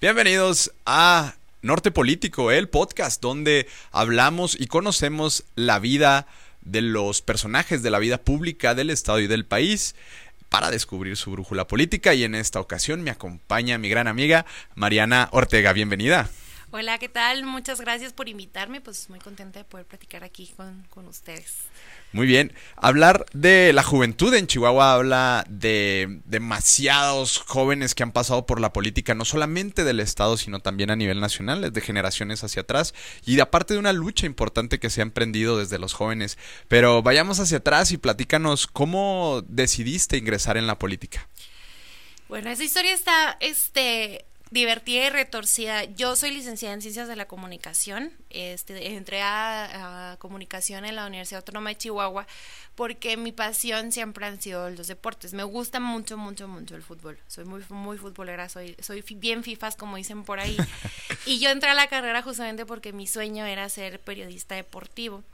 Bienvenidos a Norte Político, el podcast donde hablamos y conocemos la vida de los personajes de la vida pública del Estado y del país para descubrir su brújula política y en esta ocasión me acompaña mi gran amiga Mariana Ortega. Bienvenida. Hola, ¿qué tal? Muchas gracias por invitarme, pues muy contenta de poder platicar aquí con, con ustedes. Muy bien. Hablar de la juventud en Chihuahua habla de demasiados jóvenes que han pasado por la política, no solamente del Estado, sino también a nivel nacional, de generaciones hacia atrás, y de aparte de una lucha importante que se ha emprendido desde los jóvenes. Pero vayamos hacia atrás y platícanos cómo decidiste ingresar en la política. Bueno, esa historia está, este, divertida y retorcida. Yo soy licenciada en Ciencias de la Comunicación. Este, entré a, comunicación en la Universidad Autónoma de Chihuahua porque mi pasión siempre han sido los deportes. Me gusta mucho, mucho, mucho el fútbol. Soy muy, muy futbolera, soy, soy bien fifas, como dicen por ahí. y yo entré a la carrera justamente porque mi sueño era ser periodista deportivo.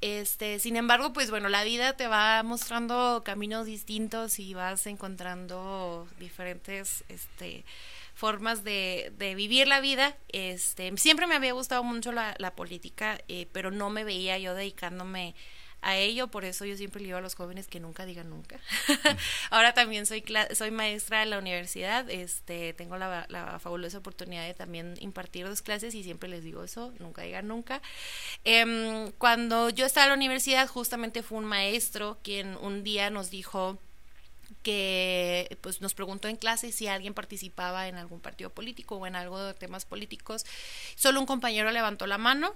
Este, sin embargo, pues bueno, la vida te va mostrando caminos distintos y vas encontrando diferentes, este, formas de, de vivir la vida. Este, siempre me había gustado mucho la, la política, eh, pero no me veía yo dedicándome a ello, por eso yo siempre le digo a los jóvenes que nunca digan nunca. Ahora también soy soy maestra de la universidad, este tengo la, la, fabulosa oportunidad de también impartir dos clases y siempre les digo eso, nunca digan nunca. Eh, cuando yo estaba en la universidad, justamente fue un maestro quien un día nos dijo que pues nos preguntó en clase si alguien participaba en algún partido político o en algo de temas políticos. Solo un compañero levantó la mano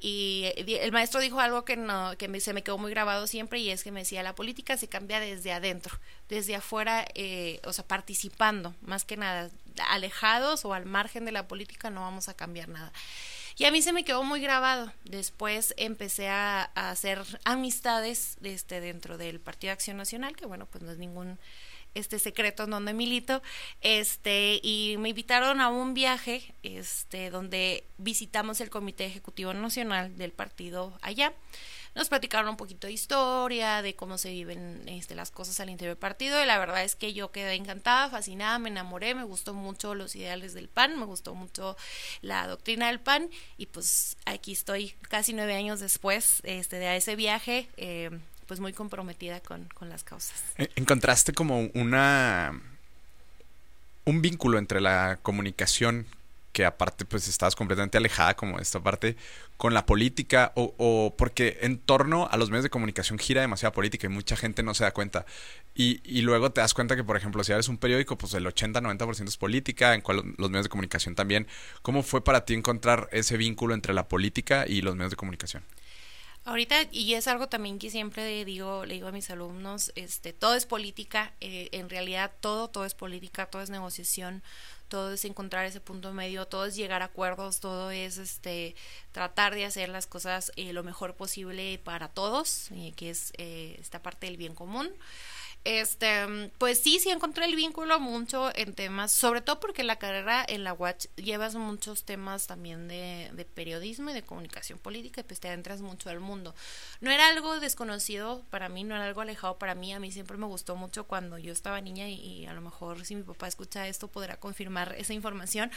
y el maestro dijo algo que no que se me quedó muy grabado siempre y es que me decía la política se cambia desde adentro desde afuera eh, o sea participando más que nada alejados o al margen de la política no vamos a cambiar nada y a mí se me quedó muy grabado. Después empecé a, hacer amistades este, dentro del Partido de Acción Nacional, que bueno, pues no es ningún este secreto en donde milito, este, y me invitaron a un viaje, este, donde visitamos el Comité Ejecutivo Nacional del partido allá nos platicaron un poquito de historia, de cómo se viven este, las cosas al interior del partido y la verdad es que yo quedé encantada, fascinada, me enamoré, me gustó mucho los ideales del PAN, me gustó mucho la doctrina del PAN y pues aquí estoy casi nueve años después este, de ese viaje. Eh, pues muy comprometida con, con las causas. ¿Encontraste como una un vínculo entre la comunicación que aparte pues estabas completamente alejada como esta parte con la política o, o, porque en torno a los medios de comunicación gira demasiada política y mucha gente no se da cuenta y, y luego te das cuenta que por ejemplo si eres un periódico pues el 80-90% es política en cual los medios de comunicación también ¿cómo fue para ti encontrar ese vínculo entre la política y los medios de comunicación? Ahorita, y es algo también que siempre digo, le digo a mis alumnos, este, todo es política, eh, en realidad todo, todo es política, todo es negociación, todo es encontrar ese punto medio, todo es llegar a acuerdos, todo es este tratar de hacer las cosas eh, lo mejor posible para todos, eh, que es eh, esta parte del bien común. Este, pues sí, sí encontré el vínculo mucho en temas, sobre todo porque la carrera en la Watch llevas muchos temas también de, de periodismo y de comunicación política y pues te adentras mucho al mundo. No era algo desconocido para mí, no era algo alejado para mí, a mí siempre me gustó mucho cuando yo estaba niña y, a lo mejor si mi papá escucha esto podrá confirmar esa información.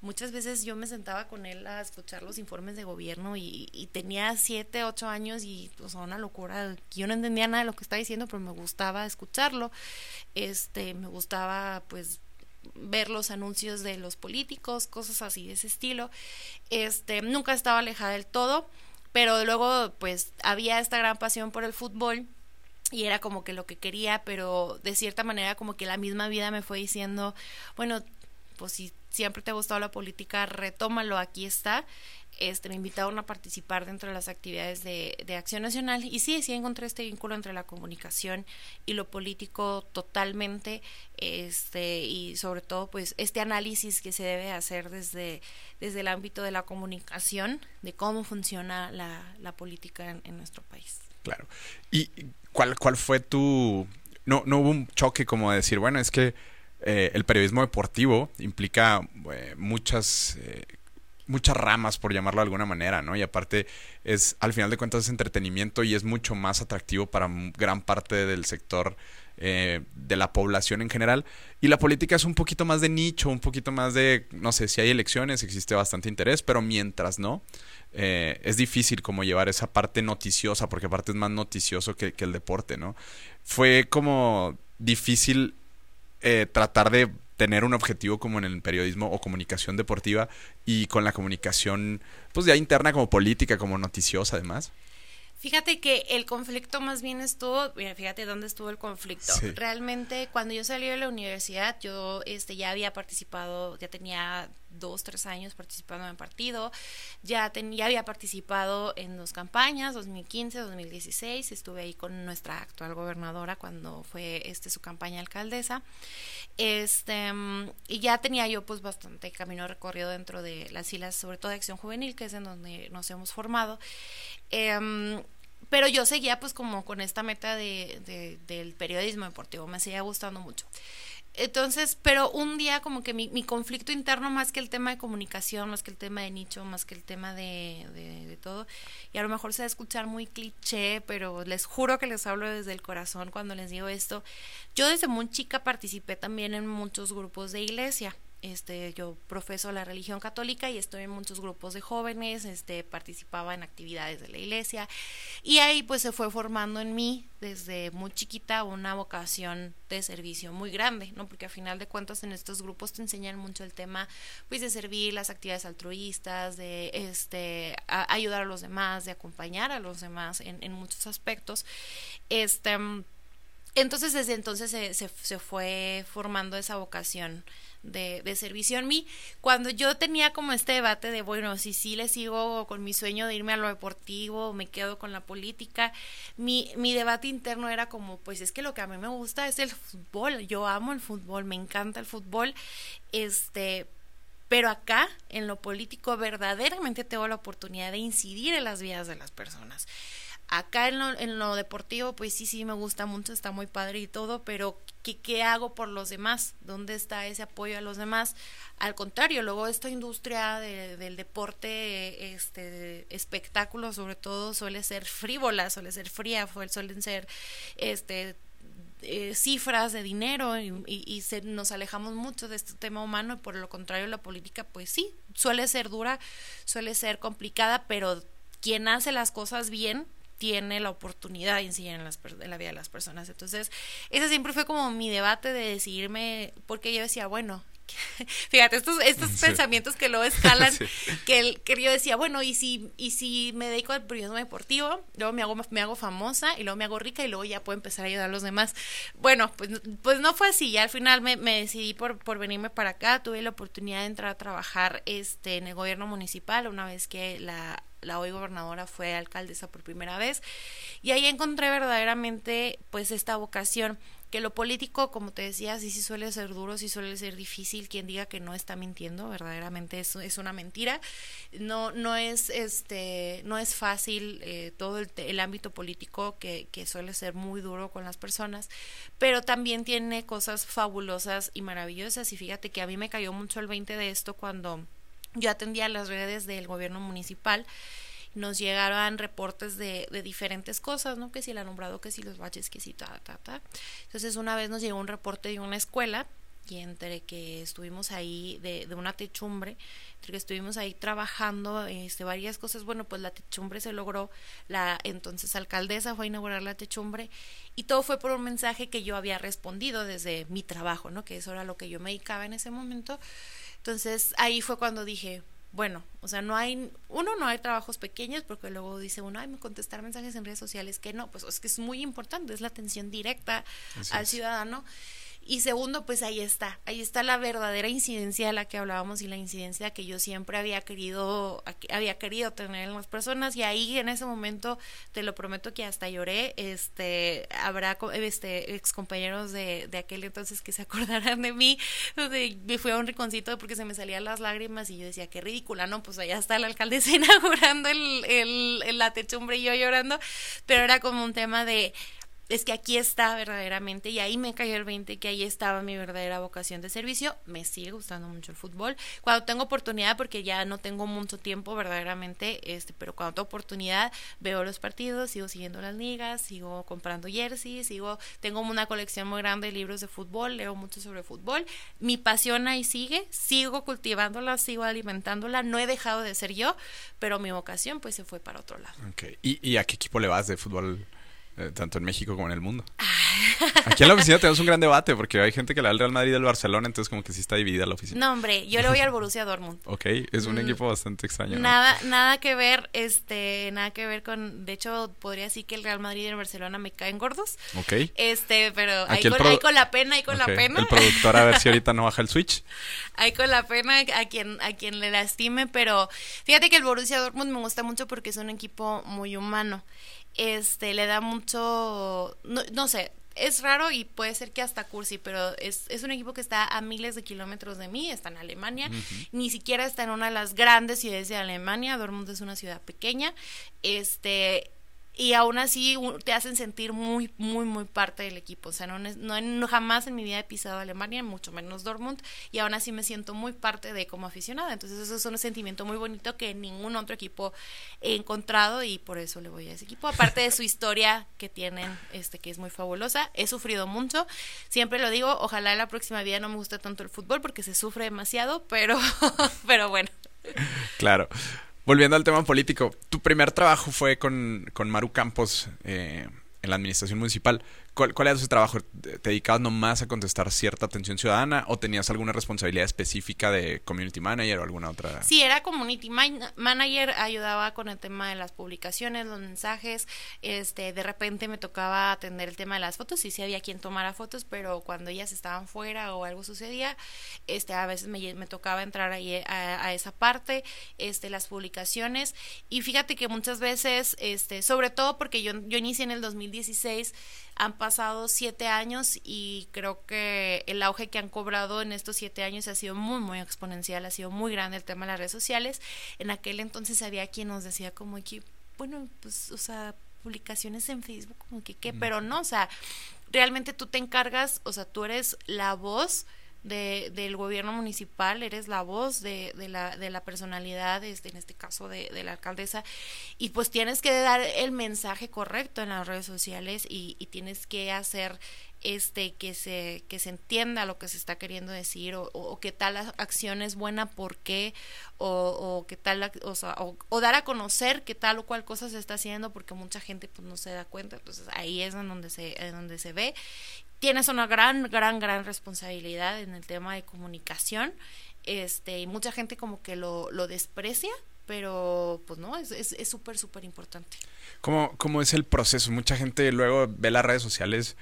Muchas veces yo me sentaba con él a escuchar los informes de gobierno y, y tenía siete, ocho años y pues una locura, yo no entendía nada de lo que estaba diciendo, pero me gustaba escuchar escucharlo. Este, me gustaba pues ver los anuncios de los políticos, cosas así de ese estilo. Este, nunca estaba alejada del todo, pero luego pues había esta gran pasión por el fútbol y era como que lo que quería, pero de cierta manera como que la misma vida me fue diciendo, bueno, pues si siempre te ha gustado la política, retómalo, aquí está este, me invitaron a participar dentro de las actividades de, de, Acción Nacional y sí, sí encontré este vínculo entre la comunicación y lo político totalmente, este, y sobre todo pues este análisis que se debe hacer desde, desde el ámbito de la comunicación, de cómo funciona la, la política en, nuestro país. Claro. ¿Y cuál, cuál fue tu... No, no hubo un choque como de decir, bueno, es que eh, el periodismo deportivo implica eh, muchas... Eh, muchas ramas, por llamarlo de alguna manera, ¿no? Y aparte es, al final de cuentas, es entretenimiento y es mucho más atractivo para gran parte del sector eh, de la población en general. Y la política es un poquito más de nicho, un poquito más de, no sé, si hay elecciones, existe bastante interés, pero mientras no, eh, es difícil como llevar esa parte noticiosa, porque aparte es más noticioso que, el deporte, ¿no? Fue como difícil eh, tratar de tener un objetivo como en el periodismo o comunicación deportiva y con la comunicación pues ya interna como política, como noticiosa además. Fíjate que el conflicto más bien estuvo, mira, fíjate dónde estuvo el conflicto. Realmente cuando yo salí de la universidad, yo este ya había participado, ya tenía dos, tres años participando en partido, ya, ya había participado en dos campañas, 2015, 2016, estuve ahí con nuestra actual gobernadora cuando fue este su campaña alcaldesa. Este, y ya tenía yo pues bastante camino recorrido dentro de las filas, sobre todo de Acción Juvenil, que es en donde nos hemos formado. Em, pero yo seguía pues como con esta meta de, del periodismo deportivo, me seguía gustando mucho. Entonces, pero un día como que mi, mi, conflicto interno, más que el tema de comunicación, más que el tema de nicho, más que el tema de, de, todo, y a lo mejor se va a escuchar muy cliché, pero les juro que les hablo desde el corazón cuando les digo esto. Yo desde muy chica participé también en muchos grupos de iglesia este, yo profeso la religión católica y estoy en muchos grupos de jóvenes, este, participaba en actividades de la iglesia y ahí pues se fue formando en mí desde muy chiquita una vocación de servicio muy grande, ¿no? Porque a final de cuentas en estos grupos te enseñan mucho el tema pues de servir, las actividades altruistas, de este ayudar a los demás, de acompañar a los demás en, muchos aspectos. Este entonces desde entonces se, se fue formando esa vocación de, de, servicio en mí. Cuando yo tenía como este debate de, bueno, si sí le sigo con mi sueño de irme a lo deportivo, me quedo con la política, mi, mi debate interno era como, pues es que lo que a mí me gusta es el fútbol, yo amo el fútbol, me encanta el fútbol, este, pero acá, en lo político, verdaderamente tengo la oportunidad de incidir en las vidas de las personas. Acá en lo, en lo deportivo, pues sí, sí, me gusta mucho, está muy padre y todo, pero ¿qué, ¿qué hago por los demás? ¿Dónde está ese apoyo a los demás? Al contrario, luego esta industria del deporte, este espectáculo sobre todo, suele ser frívola, suele ser fría, suelen ser este eh, cifras de dinero y, y, se, nos alejamos mucho de este tema humano y por lo contrario la política pues sí, suele ser dura, suele ser complicada, pero quien hace las cosas bien tiene la oportunidad de incidir en, las, en la vida de las personas. Entonces, ese siempre fue como mi debate de decidirme, porque yo decía, bueno, fíjate, estos, estos pensamientos que luego escalan, que, que yo decía, bueno, y si, y si me dedico al periodismo deportivo, luego me hago, me hago famosa y luego me hago rica y luego ya puedo empezar a ayudar a los demás. Bueno, pues, pues no fue así, ya al final me, me decidí por, por venirme para acá, tuve la oportunidad de entrar a trabajar este, en el gobierno municipal una vez que la la hoy gobernadora fue alcaldesa por primera vez y ahí encontré verdaderamente pues esta vocación que lo político, como te decía, sí, sí suele ser duro, sí suele ser difícil. Quien diga que no está mintiendo, verdaderamente es, es una mentira. No, no es, este, no es fácil eh, todo el, ámbito político que, que suele ser muy duro con las personas, pero también tiene cosas fabulosas y maravillosas. Y fíjate que a mí me cayó mucho el 20 de esto cuando yo atendía las redes del gobierno municipal nos llegaron reportes de, de, diferentes cosas, ¿no? Que si el alumbrado, que si los baches, que si ta, ta, ta. Entonces una vez nos llegó un reporte de una escuela y entre que estuvimos ahí de, de una techumbre, entre que estuvimos ahí trabajando este, varias cosas, bueno, pues la techumbre se logró, la entonces alcaldesa fue a inaugurar la techumbre y todo fue por un mensaje que yo había respondido desde mi trabajo, ¿no? Que eso era lo que yo me dedicaba en ese momento. Entonces ahí fue cuando dije, bueno, o sea, no hay, uno no hay trabajos pequeños porque luego dice uno, ay, me contestar mensajes en redes sociales, que no, pues es que es muy importante, es la atención directa al ciudadano. Y segundo, pues ahí está, ahí está la verdadera incidencia de la que hablábamos y la incidencia que yo siempre había querido, había querido tener en las personas y ahí en ese momento, te lo prometo que hasta lloré, este, habrá este, ex compañeros de, de aquel entonces que se acordarán de mí, me fui a un rinconcito porque se me salían las lágrimas y yo decía, qué ridícula, ¿no? Pues allá está la alcaldesa inaugurando el, el, la techumbre y yo llorando, pero era como un tema de es que aquí está verdaderamente, y ahí me cayó el 20, que ahí estaba mi verdadera vocación de servicio. Me sigue gustando mucho el fútbol. Cuando tengo oportunidad, porque ya no tengo mucho tiempo verdaderamente, este, pero cuando tengo oportunidad, veo los partidos, sigo siguiendo las ligas, sigo comprando jerseys, sigo, tengo una colección muy grande de libros de fútbol, leo mucho sobre fútbol. Mi pasión ahí sigue, sigo cultivándola, sigo alimentándola, no he dejado de ser yo, pero mi vocación pues se fue para otro lado. Okay. ¿Y, ¿Y a qué equipo le vas de fútbol? Eh, tanto en México como en el mundo. Aquí en la oficina tenemos un gran debate porque hay gente que le da al Real Madrid y al Barcelona, entonces como que sí está dividida la oficina. No, hombre, yo le voy al Borussia Dortmund. ok, es un mm, equipo bastante extraño. Nada, nada que ver, este, nada que ver con, de hecho, podría decir que el Real Madrid y el Barcelona me caen gordos. Ok. Este, pero ahí con, con, la pena, ahí con la pena. El productor a ver si ahorita no baja el switch. ahí con la pena a quien, a quien le lastime, pero fíjate que el Borussia Dortmund me gusta mucho porque es un equipo muy humano este le da mucho, no, no sé, es raro y puede ser que hasta cursi, pero es, es, un equipo que está a miles de kilómetros de mí, está en Alemania, ni siquiera está en una de las grandes ciudades de Alemania, Dortmund es una ciudad pequeña, este, y aún así te hacen sentir muy, muy, muy parte del equipo. O sea, no, no, jamás en mi vida he pisado Alemania, mucho menos Dortmund, y aún así me siento muy parte de como aficionada. Entonces eso es un sentimiento muy bonito que ningún otro equipo he encontrado y por eso le voy a ese equipo. Aparte de su historia que tienen, este que es muy fabulosa, he sufrido mucho. Siempre lo digo, ojalá en la próxima vida no me guste tanto el fútbol porque se sufre demasiado, pero, pero bueno. Claro. Volviendo al tema político, tu primer trabajo fue con, con Maru Campos eh, en la administración municipal. ¿Cuál, ¿Cuál, era su trabajo? ¿Te dedicabas nomás a contestar cierta atención ciudadana o tenías alguna responsabilidad específica de community manager o alguna otra? Sí, era community manager, ayudaba con el tema de las publicaciones, los mensajes. Este, de repente me tocaba atender el tema de las fotos, y sí había quien tomara fotos, pero cuando ellas estaban fuera o algo sucedía, este, a veces me, tocaba entrar ahí a, esa parte, este, las publicaciones. Y fíjate que muchas veces, este, sobre todo porque yo, yo inicié en el 2016, han pasado siete años y creo que el auge que han cobrado en estos siete años ha sido muy, muy exponencial, ha sido muy grande el tema de las redes sociales. En aquel entonces había quien nos decía como que, bueno, pues, o sea, publicaciones en Facebook, como que qué, pero no, o sea, realmente tú te encargas, o sea, tú eres la voz de, del gobierno municipal, eres la voz de, de, la, de la personalidad, este, en este caso de, de, la alcaldesa, y pues tienes que dar el mensaje correcto en las redes sociales y, y tienes que hacer este que se que se entienda lo que se está queriendo decir o, o, que tal acción es buena por qué o, o tal o, sea, o, dar a conocer que tal o cual cosa se está haciendo porque mucha gente pues no se da cuenta. Entonces ahí es en donde se en donde se ve tienes una gran, gran, gran responsabilidad en el tema de comunicación, este, y mucha gente como que lo, lo desprecia, pero pues no, es súper, es, súper, importante. ¿Cómo, ¿Cómo es el proceso? Mucha gente luego ve las redes sociales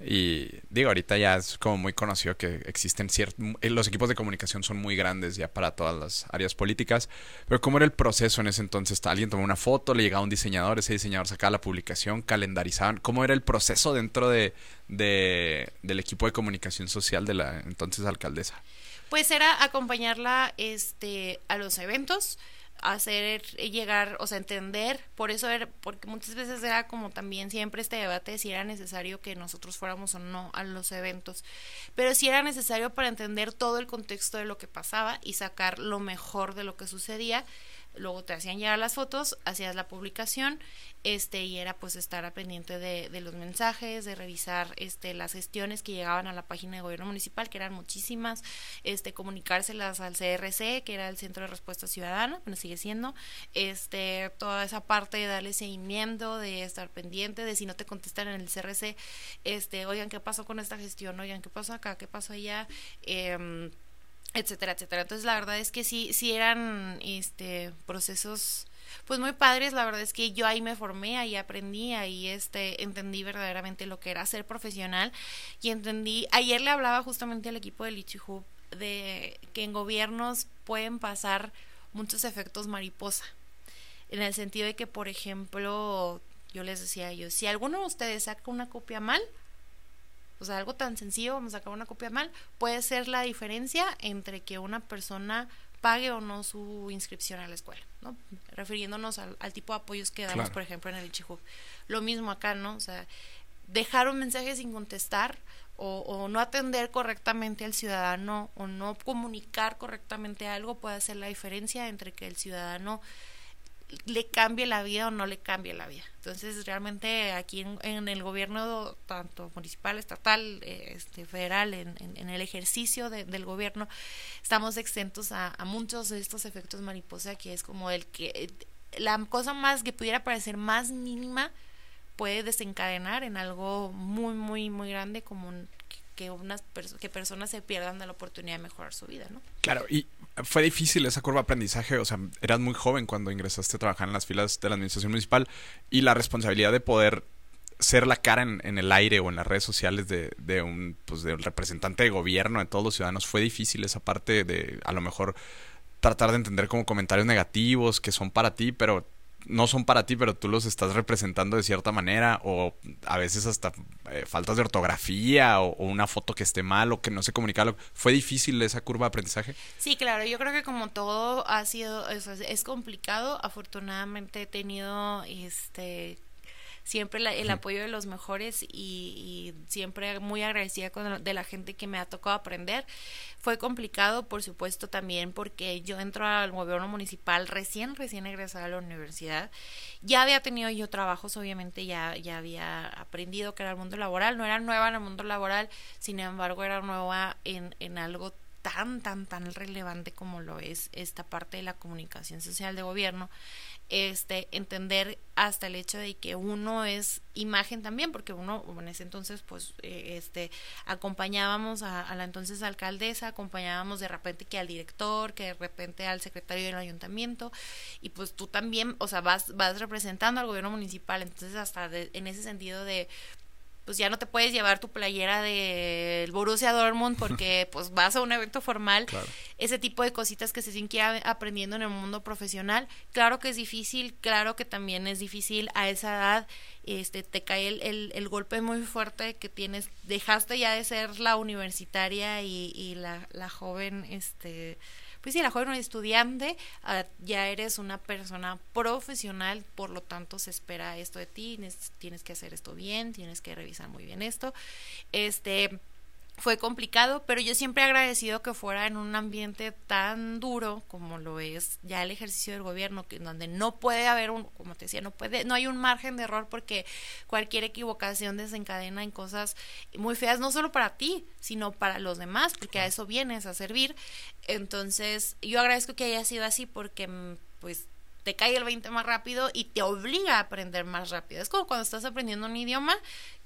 y digo, ahorita ya es como muy conocido que existen ciertos... Eh, los equipos de comunicación son muy grandes ya para todas las áreas políticas. Pero ¿cómo era el proceso en ese entonces? Alguien tomó una foto, le llegaba un diseñador, ese diseñador sacaba la publicación, calendarizaban. ¿Cómo era el proceso dentro de, de del equipo de comunicación social de la entonces alcaldesa? Pues era acompañarla este, a los eventos hacer llegar, o sea, entender, por eso era, porque muchas veces era como también siempre este debate de si era necesario que nosotros fuéramos o no a los eventos, pero si era necesario para entender todo el contexto de lo que pasaba y sacar lo mejor de lo que sucedía luego te hacían llegar las fotos, hacías la publicación, este, y era pues estar pendiente de, de, los mensajes, de revisar este las gestiones que llegaban a la página de gobierno municipal, que eran muchísimas, este, comunicárselas al CRC, que era el Centro de Respuesta Ciudadana, bueno sigue siendo, este, toda esa parte de darle seguimiento, de estar pendiente, de si no te contestan en el CRC, este, oigan qué pasó con esta gestión, oigan qué pasó acá, qué pasó allá, eh, etcétera, etcétera. Entonces la verdad es que sí, sí eran este procesos pues muy padres, la verdad es que yo ahí me formé, ahí aprendí, ahí este entendí verdaderamente lo que era ser profesional y entendí, ayer le hablaba justamente al equipo de Lichihub de que en gobiernos pueden pasar muchos efectos mariposa. En el sentido de que, por ejemplo, yo les decía yo, si alguno de ustedes saca una copia mal, o sea, algo tan sencillo, vamos a sacar una copia mal, puede ser la diferencia entre que una persona pague o no su inscripción a la escuela, ¿no? Refiriéndonos al, tipo de apoyos que damos, por ejemplo, en el Ichihub. Lo mismo acá, ¿no? O sea, dejar un mensaje sin contestar o, no atender correctamente al ciudadano o no comunicar correctamente algo puede hacer la diferencia entre que el ciudadano le cambie la vida o no le cambie la vida. Entonces, realmente aquí en, el gobierno, tanto municipal, estatal, este, federal, en, en, el ejercicio del gobierno, estamos exentos a, a, muchos de estos efectos mariposa, que es como el que la cosa más que pudiera parecer más mínima puede desencadenar en algo muy, muy, muy grande como que unas que personas se pierdan de la oportunidad de mejorar su vida, ¿no? Claro, y fue difícil esa curva de aprendizaje, o sea, eras muy joven cuando ingresaste a trabajar en las filas de la administración municipal y la responsabilidad de poder ser la cara en, el aire o en las redes sociales de, de un pues de un representante de gobierno de todos los ciudadanos fue difícil esa parte de a lo mejor tratar de entender como comentarios negativos que son para ti, pero no son para ti, pero tú los estás representando de cierta manera, o a veces hasta eh, faltas de ortografía, o, una foto que esté mal, o que no se comunica. ¿Fue difícil esa curva de aprendizaje? Sí, claro, yo creo que como todo ha sido, es, es complicado, afortunadamente he tenido este siempre el apoyo de los mejores y, siempre muy agradecida con, de la gente que me ha tocado aprender. Fue complicado, por supuesto, también porque yo entro al gobierno municipal recién, recién egresada a la universidad. Ya había tenido yo trabajos, obviamente ya, ya había aprendido que era el mundo laboral, no era nueva en el mundo laboral, sin embargo era nueva en, en algo tan, tan, tan relevante como lo es esta parte de la comunicación social de gobierno este entender hasta el hecho de que uno es imagen también porque uno en ese entonces pues eh, este acompañábamos a, la entonces alcaldesa acompañábamos de repente que al director que de repente al secretario del ayuntamiento y pues tú también o sea vas vas representando al gobierno municipal entonces hasta en ese sentido de pues ya no te puedes llevar tu playera del Borussia Dortmund porque pues vas a un evento formal, ese tipo de cositas que se siguen aprendiendo en el mundo profesional. Claro que es difícil, claro que también es difícil a esa edad, este te cae el, el, golpe muy fuerte que tienes, dejaste ya de ser la universitaria y, y la, la joven, este pues sí, la joven estudiante, ah, ya eres una persona profesional, por lo tanto se espera esto de ti, tienes que hacer esto bien, tienes que revisar muy bien esto. Este, fue complicado, pero yo siempre he agradecido que fuera en un ambiente tan duro como lo es ya el ejercicio del gobierno, que donde no puede haber un, como te decía, no puede, no hay un margen de error porque cualquier equivocación desencadena en cosas muy feas, no solo para ti, sino para los demás, porque a eso vienes a servir. Entonces, yo agradezco que haya sido así porque mm, pues te cae el 20 más rápido y te obliga a aprender más rápido. Es como cuando estás aprendiendo un idioma,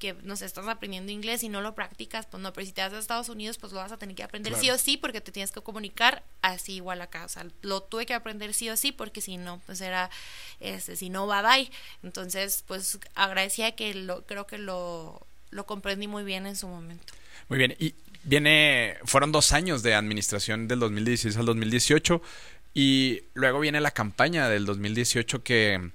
que no sé, estás aprendiendo inglés y no lo practicas, pues no, pero si te vas a Estados Unidos, pues lo vas a tener que aprender sí o sí porque te tienes que comunicar así igual acá. O sea, lo tuve que aprender sí o sí porque si no, pues era, este, si no, bye bye. Entonces, pues agradecía que lo, creo que lo, lo comprendí muy bien en su momento. Muy bien, y viene, fueron dos años de administración del 2016 al 2018. Y luego viene la campaña del 2018 que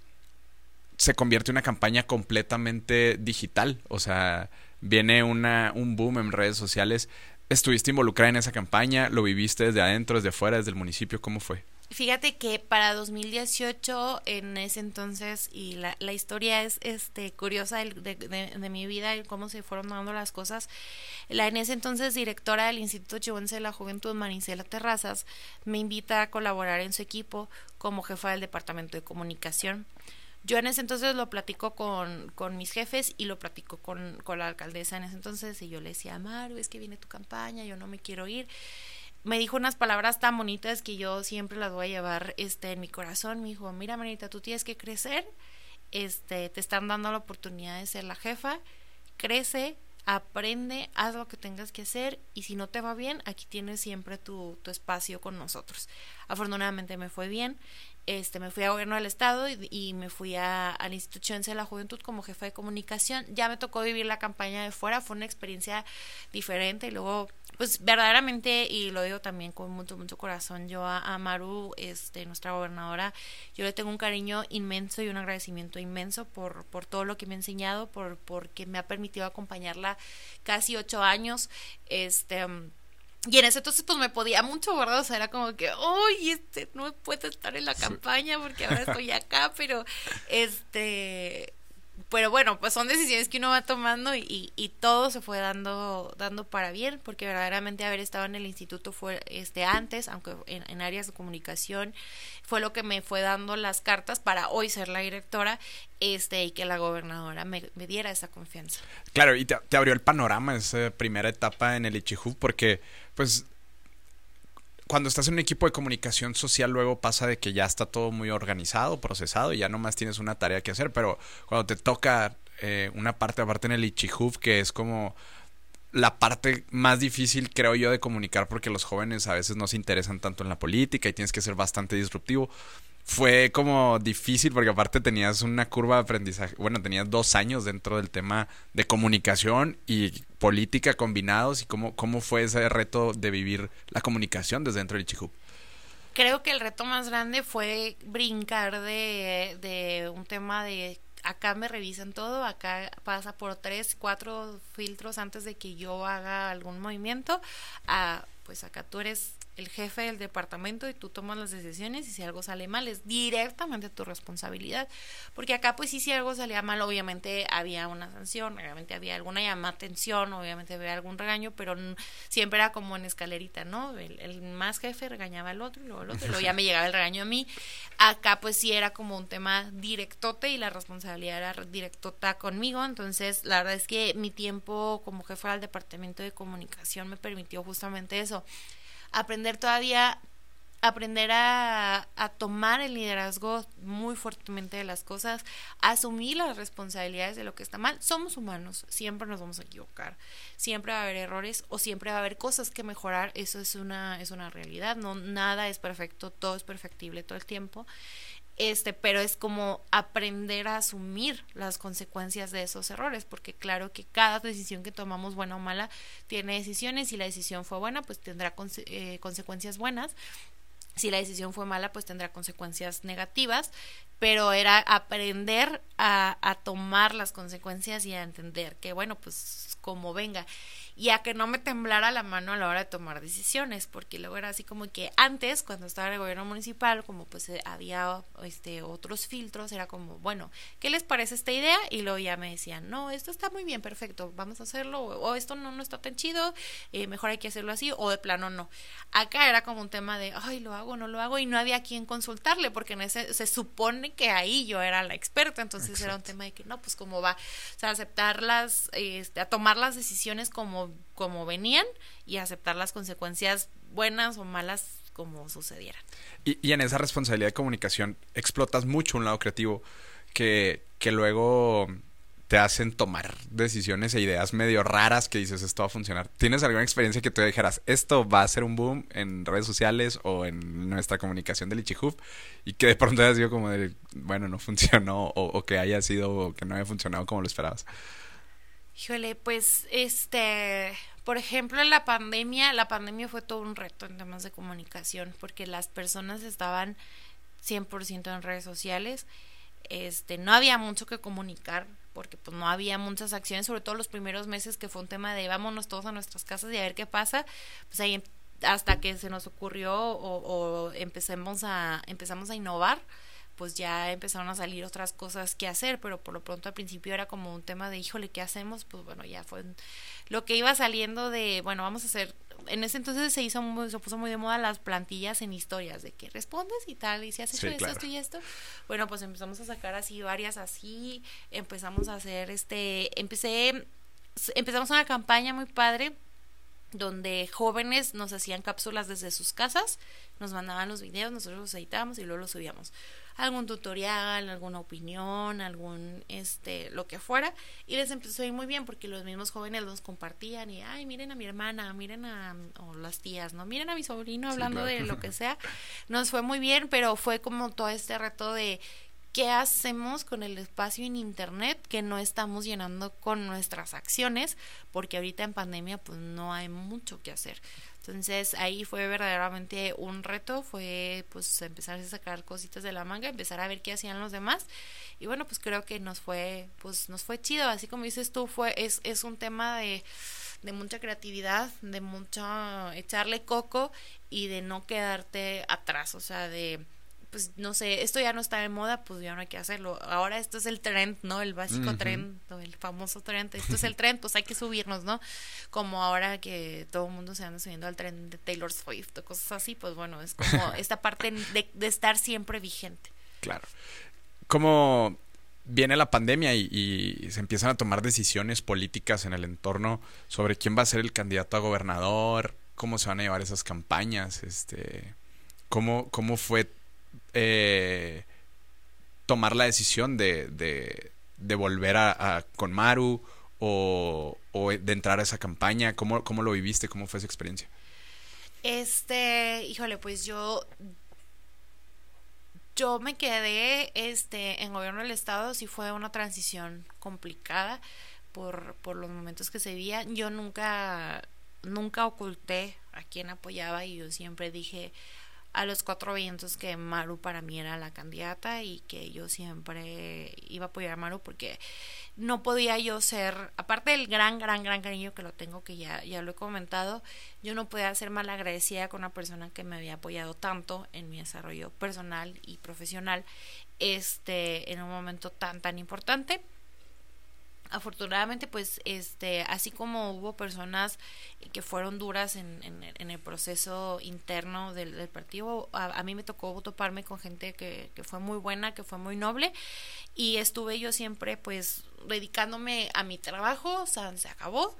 se convierte en una campaña completamente digital. O sea, viene una, un boom en redes sociales. ¿Estuviste involucrada en esa campaña? ¿Lo viviste desde adentro, desde fuera, desde el municipio? ¿Cómo fue? Fíjate que para 2018, en ese entonces, y la, la historia es este curiosa de, de, mi vida y cómo se fueron dando las cosas, la en ese entonces directora del Instituto Chihuense de la Juventud, Marisela Terrazas, me invita a colaborar en su equipo como jefa del Departamento de Comunicación. Yo en ese entonces lo platico con, con mis jefes y lo platico con, con la alcaldesa en ese entonces y yo le decía, Maru, es que viene tu campaña, yo no me quiero ir me dijo unas palabras tan bonitas que yo siempre las voy a llevar este en mi corazón. Me dijo, "Mira, manita, tú tienes que crecer. Este, te están dando la oportunidad de ser la jefa. Crece, aprende, haz lo que tengas que hacer y si no te va bien, aquí tienes siempre tu, tu espacio con nosotros. Afortunadamente me fue bien este, me fui a gobierno del estado y, me fui a, a, la institución de la juventud como jefa de comunicación. Ya me tocó vivir la campaña de fuera, fue una experiencia diferente y luego, pues verdaderamente, y lo digo también con mucho, mucho corazón, yo a, Maru, este, nuestra gobernadora, yo le tengo un cariño inmenso y un agradecimiento inmenso por, por todo lo que me ha enseñado, por, porque me ha permitido acompañarla casi ocho años, este y en ese entonces pues me podía mucho, ¿verdad? O sea, era como que, uy, este, no puedo estar en la campaña porque ahora estoy acá, pero este, pero bueno, pues son decisiones que uno va tomando y, y, todo se fue dando, dando para bien, porque verdaderamente haber estado en el instituto fue este antes, aunque en, áreas de comunicación, fue lo que me fue dando las cartas para hoy ser la directora, este, y que la gobernadora me, diera esa confianza. Claro, y te, te, abrió el panorama esa primera etapa en el Ichihub, porque pues cuando estás en un equipo de comunicación social, luego pasa de que ya está todo muy organizado, procesado, y ya nomás tienes una tarea que hacer. Pero cuando te toca eh, una parte aparte en el Ichihuf, que es como la parte más difícil, creo yo, de comunicar, porque los jóvenes a veces no se interesan tanto en la política y tienes que ser bastante disruptivo fue como difícil porque aparte tenías una curva de aprendizaje, bueno, tenías dos años dentro del tema de comunicación y política combinados y cómo, cómo fue ese reto de vivir la comunicación desde dentro del Ichihub. Creo que el reto más grande fue brincar de, de un tema de acá me revisan todo, acá pasa por tres, cuatro filtros antes de que yo haga algún movimiento, a pues acá tú eres el jefe del departamento y tú tomas las decisiones y si algo sale mal es directamente tu responsabilidad. Porque acá pues sí, si algo salía mal, obviamente había una sanción, obviamente había alguna llamada atención, obviamente había algún regaño, pero siempre era como en escalerita, ¿no? El, más jefe regañaba al otro y luego el otro, y luego ya me llegaba el regaño a mí. Acá pues sí era como un tema directote y la responsabilidad era directota conmigo, entonces la verdad es que mi tiempo como jefe del departamento de comunicación me permitió justamente eso aprender todavía, aprender a, a, tomar el liderazgo muy fuertemente de las cosas, asumir las responsabilidades de lo que está mal. Somos humanos, siempre nos vamos a equivocar, siempre va a haber errores o siempre va a haber cosas que mejorar, eso es una, es una realidad, no, nada es perfecto, todo es perfectible todo el tiempo este, pero es como aprender a asumir las consecuencias de esos errores, porque claro que cada decisión que tomamos, buena o mala, tiene decisiones, si la decisión fue buena, pues tendrá eh, consecuencias buenas, si la decisión fue mala, pues tendrá consecuencias negativas, pero era aprender a, a tomar las consecuencias y a entender que, bueno, pues como venga y a que no me temblara la mano a la hora de tomar decisiones, porque luego era así como que antes, cuando estaba en el gobierno municipal, como pues eh, había este otros filtros, era como, bueno, ¿qué les parece esta idea? Y luego ya me decían, no, esto está muy bien, perfecto, vamos a hacerlo, o esto no, no está tan chido, eh, mejor hay que hacerlo así, o de plano no. Acá era como un tema de, ay, lo hago, no lo hago, y no había quien consultarle, porque en ese, se supone que ahí yo era la experta, entonces era un tema de que, no, pues cómo va, o sea, aceptarlas, este, a tomar las decisiones como como, venían y aceptar las consecuencias buenas o malas como sucedieran. Y, en esa responsabilidad de comunicación explotas mucho un lado creativo que, que luego te hacen tomar decisiones e ideas medio raras que dices esto va a funcionar. ¿Tienes alguna experiencia que te dijeras esto va a ser un boom en redes sociales o en nuestra comunicación del Ichihuf y que de pronto haya sido como de bueno no funcionó o, o que haya sido o que no haya funcionado como lo esperabas? Híjole, pues este, por ejemplo, en la pandemia, la pandemia fue todo un reto en temas de comunicación porque las personas estaban 100% en redes sociales. Este, no había mucho que comunicar porque pues no había muchas acciones, sobre todo los primeros meses que fue un tema de vámonos todos a nuestras casas y a ver qué pasa, pues ahí hasta que se nos ocurrió o, o empecemos a empezamos a innovar pues ya empezaron a salir otras cosas que hacer, pero por lo pronto al principio era como un tema de, híjole, ¿qué hacemos? Pues bueno, ya fue lo que iba saliendo de, bueno, vamos a hacer, en ese entonces se hizo muy, se puso muy de moda las plantillas en historias, de que respondes y tal, y si has hecho esto, esto y esto, bueno, pues empezamos a sacar así varias así, empezamos a hacer este, empecé, empezamos una campaña muy padre, donde jóvenes nos hacían cápsulas desde sus casas, nos mandaban los videos, nosotros los editábamos y luego los subíamos algún tutorial, alguna opinión, algún, este, lo que fuera, y les empezó a ir muy bien porque los mismos jóvenes los compartían y, ay, miren a mi hermana, miren a, o las tías, ¿no? Miren a mi sobrino hablando de lo que sea. Nos fue muy bien, pero fue como todo este reto de qué hacemos con el espacio en internet que no estamos llenando con nuestras acciones, porque ahorita en pandemia pues no hay mucho que hacer. Entonces ahí fue verdaderamente un reto, fue pues empezar a sacar cositas de la manga, empezar a ver qué hacían los demás y bueno pues creo que nos fue pues nos fue chido, así como dices tú fue es, es un tema de, de mucha creatividad, de mucho echarle coco y de no quedarte atrás, o sea de pues no sé, esto ya no está de moda, pues ya no hay que hacerlo. Ahora esto es el trend, ¿no? El básico trend, el famoso trend. Esto es el trend, pues hay que subirnos, ¿no? Como ahora que todo el mundo se anda subiendo al trend de Taylor Swift o cosas así, pues bueno, es como esta parte de, de estar siempre vigente. Claro. Como viene la pandemia y, y, se empiezan a tomar decisiones políticas en el entorno sobre quién va a ser el candidato a gobernador, cómo se van a llevar esas campañas, este, cómo, cómo fue eh, tomar la decisión de, de, volver a, con Maru o, de entrar a esa campaña? ¿Cómo, ¿Cómo lo viviste? ¿Cómo fue esa experiencia? Este, híjole, pues yo yo me quedé este en gobierno del estado sí fue una transición complicada por, por los momentos que se veían yo nunca nunca oculté a quién apoyaba y yo siempre dije a los cuatro vientos que Maru para mí era la candidata y que yo siempre iba a apoyar a Maru porque no podía yo ser, aparte del gran, gran, gran cariño que lo tengo, que ya, ya lo he comentado, yo no podía ser mal agradecida con una persona que me había apoyado tanto en mi desarrollo personal y profesional este en un momento tan tan importante afortunadamente pues este así como hubo personas que fueron duras en, en, el proceso interno del, partido a, mí me tocó toparme con gente que, que fue muy buena que fue muy noble y estuve yo siempre pues dedicándome a mi trabajo o sea se acabó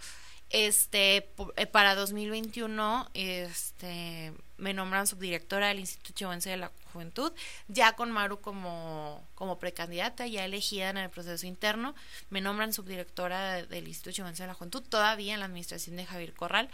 este eh, para 2021 este me nombran subdirectora del Instituto Chihuahuense de la Juventud, ya con Maru como, como precandidata, ya elegida en el proceso interno, me nombran subdirectora del Instituto Chihuahuense de la Juventud, todavía en la administración de Javier Corral.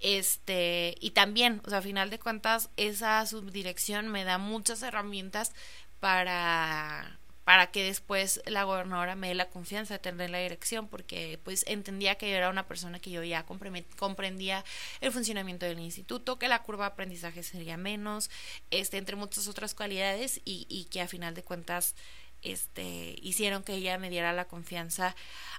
Este, y también, o sea, a final de cuentas, esa subdirección me da muchas herramientas para para que después la gobernadora me dé la confianza de tener la dirección, porque pues entendía que yo era una persona que yo ya comprendía el funcionamiento del instituto, que la curva de aprendizaje sería menos, este, entre muchas otras cualidades, y, y que a final de cuentas este hicieron que ella me diera la confianza.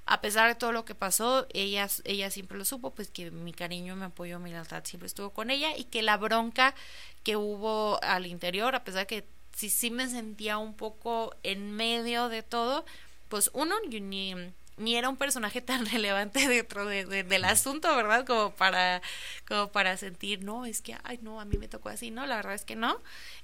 A pesar de todo lo que pasó ella ella siempre lo supo pues que mi cariño mi apoyo mi lealtad siempre estuvo con ella y que la bronca que hubo al interior a pesar de que sí, sí me sentía un poco en medio de todo, pues uno, ni, ni era un personaje tan relevante dentro de, del asunto, ¿verdad? Como para, como para sentir, no, es que, ay, no, a mí me tocó así, no, la verdad es que no.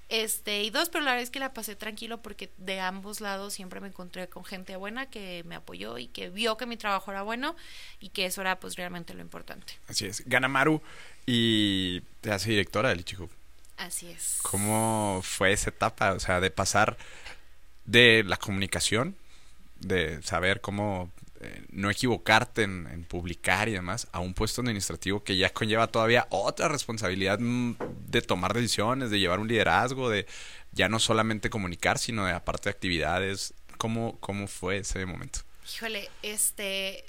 Este, y dos, pero la verdad es que la pasé tranquilo porque de ambos lados siempre me encontré con gente buena que me apoyó y que vio que mi trabajo era bueno y que eso era pues realmente lo importante. Así es. Gana Maru y te hace directora del Ichigo. Así es. ¿Cómo fue esa etapa? O sea, de pasar de la comunicación, de saber cómo eh, no equivocarte en, publicar y demás, a un puesto administrativo que ya conlleva todavía otra responsabilidad mm, de tomar decisiones, de llevar un liderazgo, de ya no solamente comunicar, sino de aparte de actividades. ¿Cómo, cómo fue ese momento? Híjole, este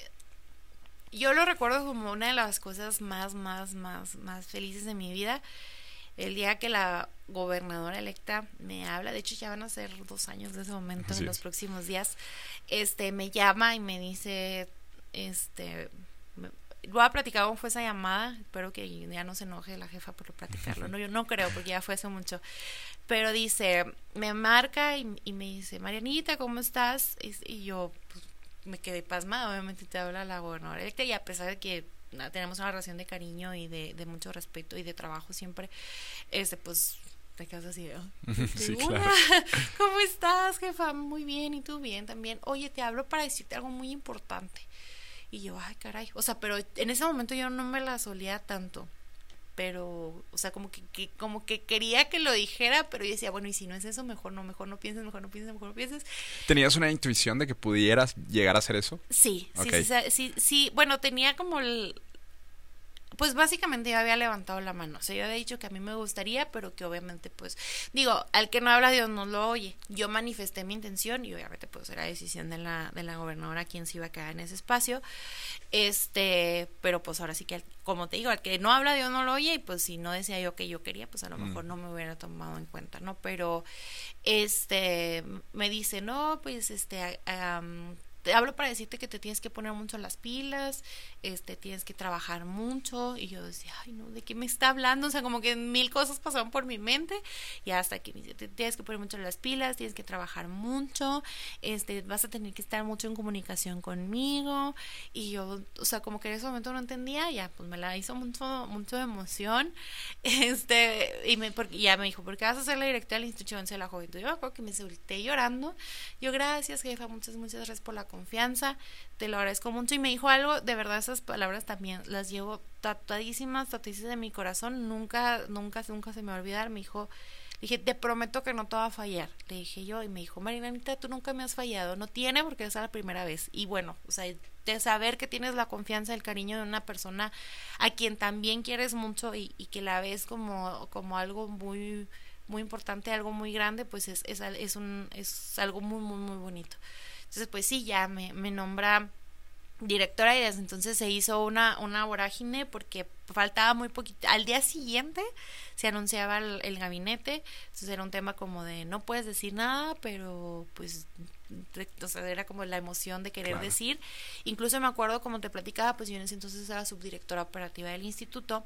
yo lo recuerdo como una de las cosas más, más, más, más felices de mi vida el día que la gobernadora electa me habla, de hecho ya van a ser dos años de ese momento, en los próximos días, este, me llama y me dice, este, voy a platicar cómo fue esa llamada, espero que ya no se enoje la jefa por platicarlo, no, yo no creo, porque ya fue hace mucho, pero dice, me marca y, me dice, Marianita, ¿cómo estás? Y, yo, pues, me quedé pasmada, obviamente te habla la gobernadora electa y a pesar de que tenemos una relación de cariño y de, de mucho respeto y de trabajo siempre, este, pues te quedas así, sí, claro. ¿cómo estás, jefa? Muy bien, ¿y tú bien también? Oye, te hablo para decirte algo muy importante. Y yo, ay, caray. O sea, pero en ese momento yo no me la solía tanto pero, o sea, como que, como que quería que lo dijera, pero yo decía, bueno, y si no es eso, mejor no, mejor no pienses, mejor no pienses, mejor no pienses. ¿Tenías una intuición de que pudieras llegar a hacer eso? Sí, sí, sí, sí, sí, bueno, tenía como el, pues básicamente yo había levantado la mano. O sea, yo había dicho que a mí me gustaría, pero que obviamente, pues, digo, al que no habla Dios no lo oye. Yo manifesté mi intención y obviamente, pues, era decisión de la, de la gobernadora quién se iba a quedar en ese espacio. Este, pero pues ahora sí que, como te digo, al que no habla Dios no lo oye y pues si no decía yo que yo quería, pues a lo mejor mm. no me hubiera tomado en cuenta, ¿no? Pero, este, me dice, no, pues, este, te hablo para decirte que te tienes que poner mucho las pilas, este, tienes que trabajar mucho. Y yo decía, ay, no, ¿de qué me está hablando? O sea, como que mil cosas pasaron por mi mente. Y hasta que me dice, tienes que poner mucho las pilas, tienes que trabajar mucho, este, vas a tener que estar mucho en comunicación conmigo. Y yo, o sea, como que en ese momento no entendía, ya, pues me la hizo mucho, mucho de emoción. Este, y me, porque, ya me dijo, ¿por qué vas a ser la directora de la institución de la juventud? Yo me acuerdo que me solté llorando. Yo, gracias, jefa, muchas, muchas gracias por la confianza, te lo agradezco mucho. Y me dijo algo, de verdad esas palabras también las llevo tatuadísimas, tatuadísimas de mi corazón, nunca, nunca, nunca se me va a olvidar. Me dijo, dije, te prometo que no te va a fallar. Le dije yo, y me dijo, Marinanita, tú nunca me has fallado. No tiene porque es la primera vez. Y bueno, o sea, de saber que tienes la confianza, el cariño de una persona a quien también quieres mucho y, y que la ves como, como algo muy muy importante, algo muy grande, pues es, es, es, un, es algo muy, muy, muy bonito. Entonces, pues sí, ya me, me nombra directora y desde entonces se hizo una, una vorágine porque faltaba muy poquito. Al día siguiente se anunciaba el, gabinete, entonces era un tema como de no puedes decir nada, pero pues o sea, era como la emoción de querer decir. Incluso me acuerdo, como te platicaba, pues yo en ese entonces era subdirectora operativa del instituto.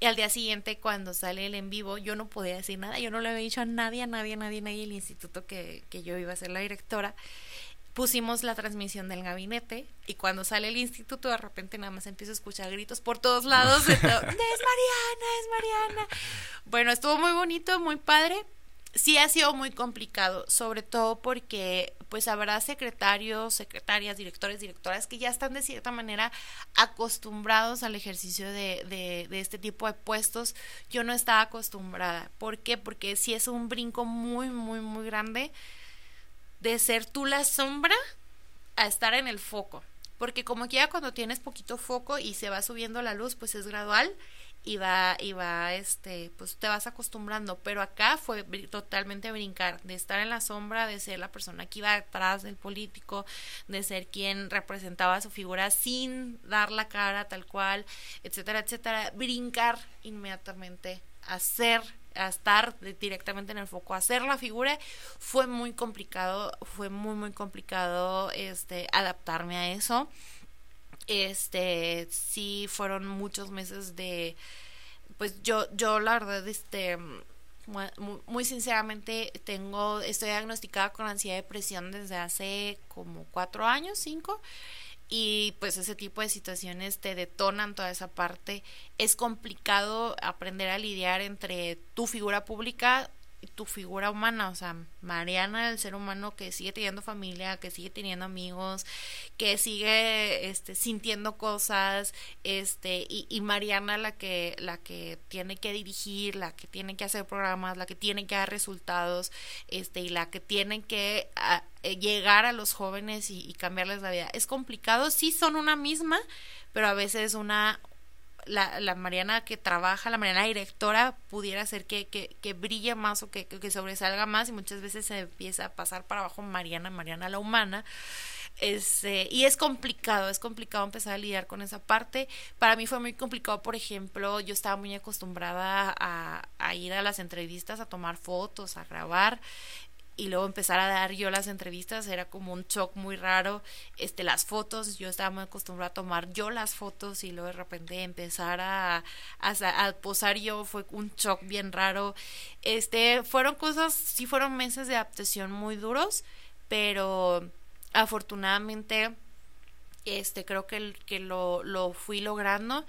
Y al día siguiente, cuando sale el en vivo, yo no podía decir nada. Yo no le había dicho a nadie, a nadie, a nadie, a nadie del instituto que, que yo iba a ser la directora pusimos la transmisión del gabinete y cuando sale el instituto de repente nada más empiezo a escuchar gritos por todos lados de es Mariana, es Mariana. Bueno, estuvo muy bonito, muy padre. Sí ha sido muy complicado, sobre todo porque pues habrá secretarios, secretarias, directores, directoras que ya están de cierta manera acostumbrados al ejercicio de, de, de este tipo de puestos. Yo no estaba acostumbrada. ¿Por qué? Porque sí es un brinco muy, muy, muy grande de ser tú la sombra a estar en el foco. Porque como ya cuando tienes poquito foco y se va subiendo la luz, pues es gradual y va, y va, este, pues te vas acostumbrando. Pero acá fue totalmente brincar, de estar en la sombra, de ser la persona que iba detrás del político, de ser quien representaba su figura sin dar la cara tal cual, etcétera, etcétera. Brincar inmediatamente, hacer a estar directamente en el foco, hacer la figura, fue muy complicado, fue muy, muy complicado este, adaptarme a eso. Este, sí fueron muchos meses de, pues yo, yo la verdad, este, muy, muy, sinceramente tengo, estoy diagnosticada con ansiedad y depresión desde hace como cuatro años, cinco, y pues ese tipo de situaciones te detonan toda esa parte. Es complicado aprender a lidiar entre tu figura pública tu figura humana, o sea, Mariana, el ser humano que sigue teniendo familia, que sigue teniendo amigos, que sigue este sintiendo cosas, este, y, y Mariana la que, la que tiene que dirigir, la que tiene que hacer programas, la que tiene que dar resultados, este, y la que tiene que eh, llegar a los jóvenes y, y cambiarles la vida. Es complicado, sí son una misma, pero a veces una, la, la Mariana que trabaja, la Mariana directora, pudiera ser que, que, que brille más o que, que, sobresalga más y muchas veces se empieza a pasar para abajo Mariana, Mariana la humana. Este, y es complicado, es complicado empezar a lidiar con esa parte. Para mí fue muy complicado, por ejemplo, yo estaba muy acostumbrada a ir a las entrevistas, a tomar fotos, a grabar y luego empezar a dar yo las entrevistas era como un shock muy raro este las fotos yo estaba muy acostumbrada a tomar yo las fotos y luego de repente empezar a, a, posar yo fue un shock bien raro. Este fueron cosas sí fueron meses de adaptación muy duros pero afortunadamente este creo que, que lo, lo fui logrando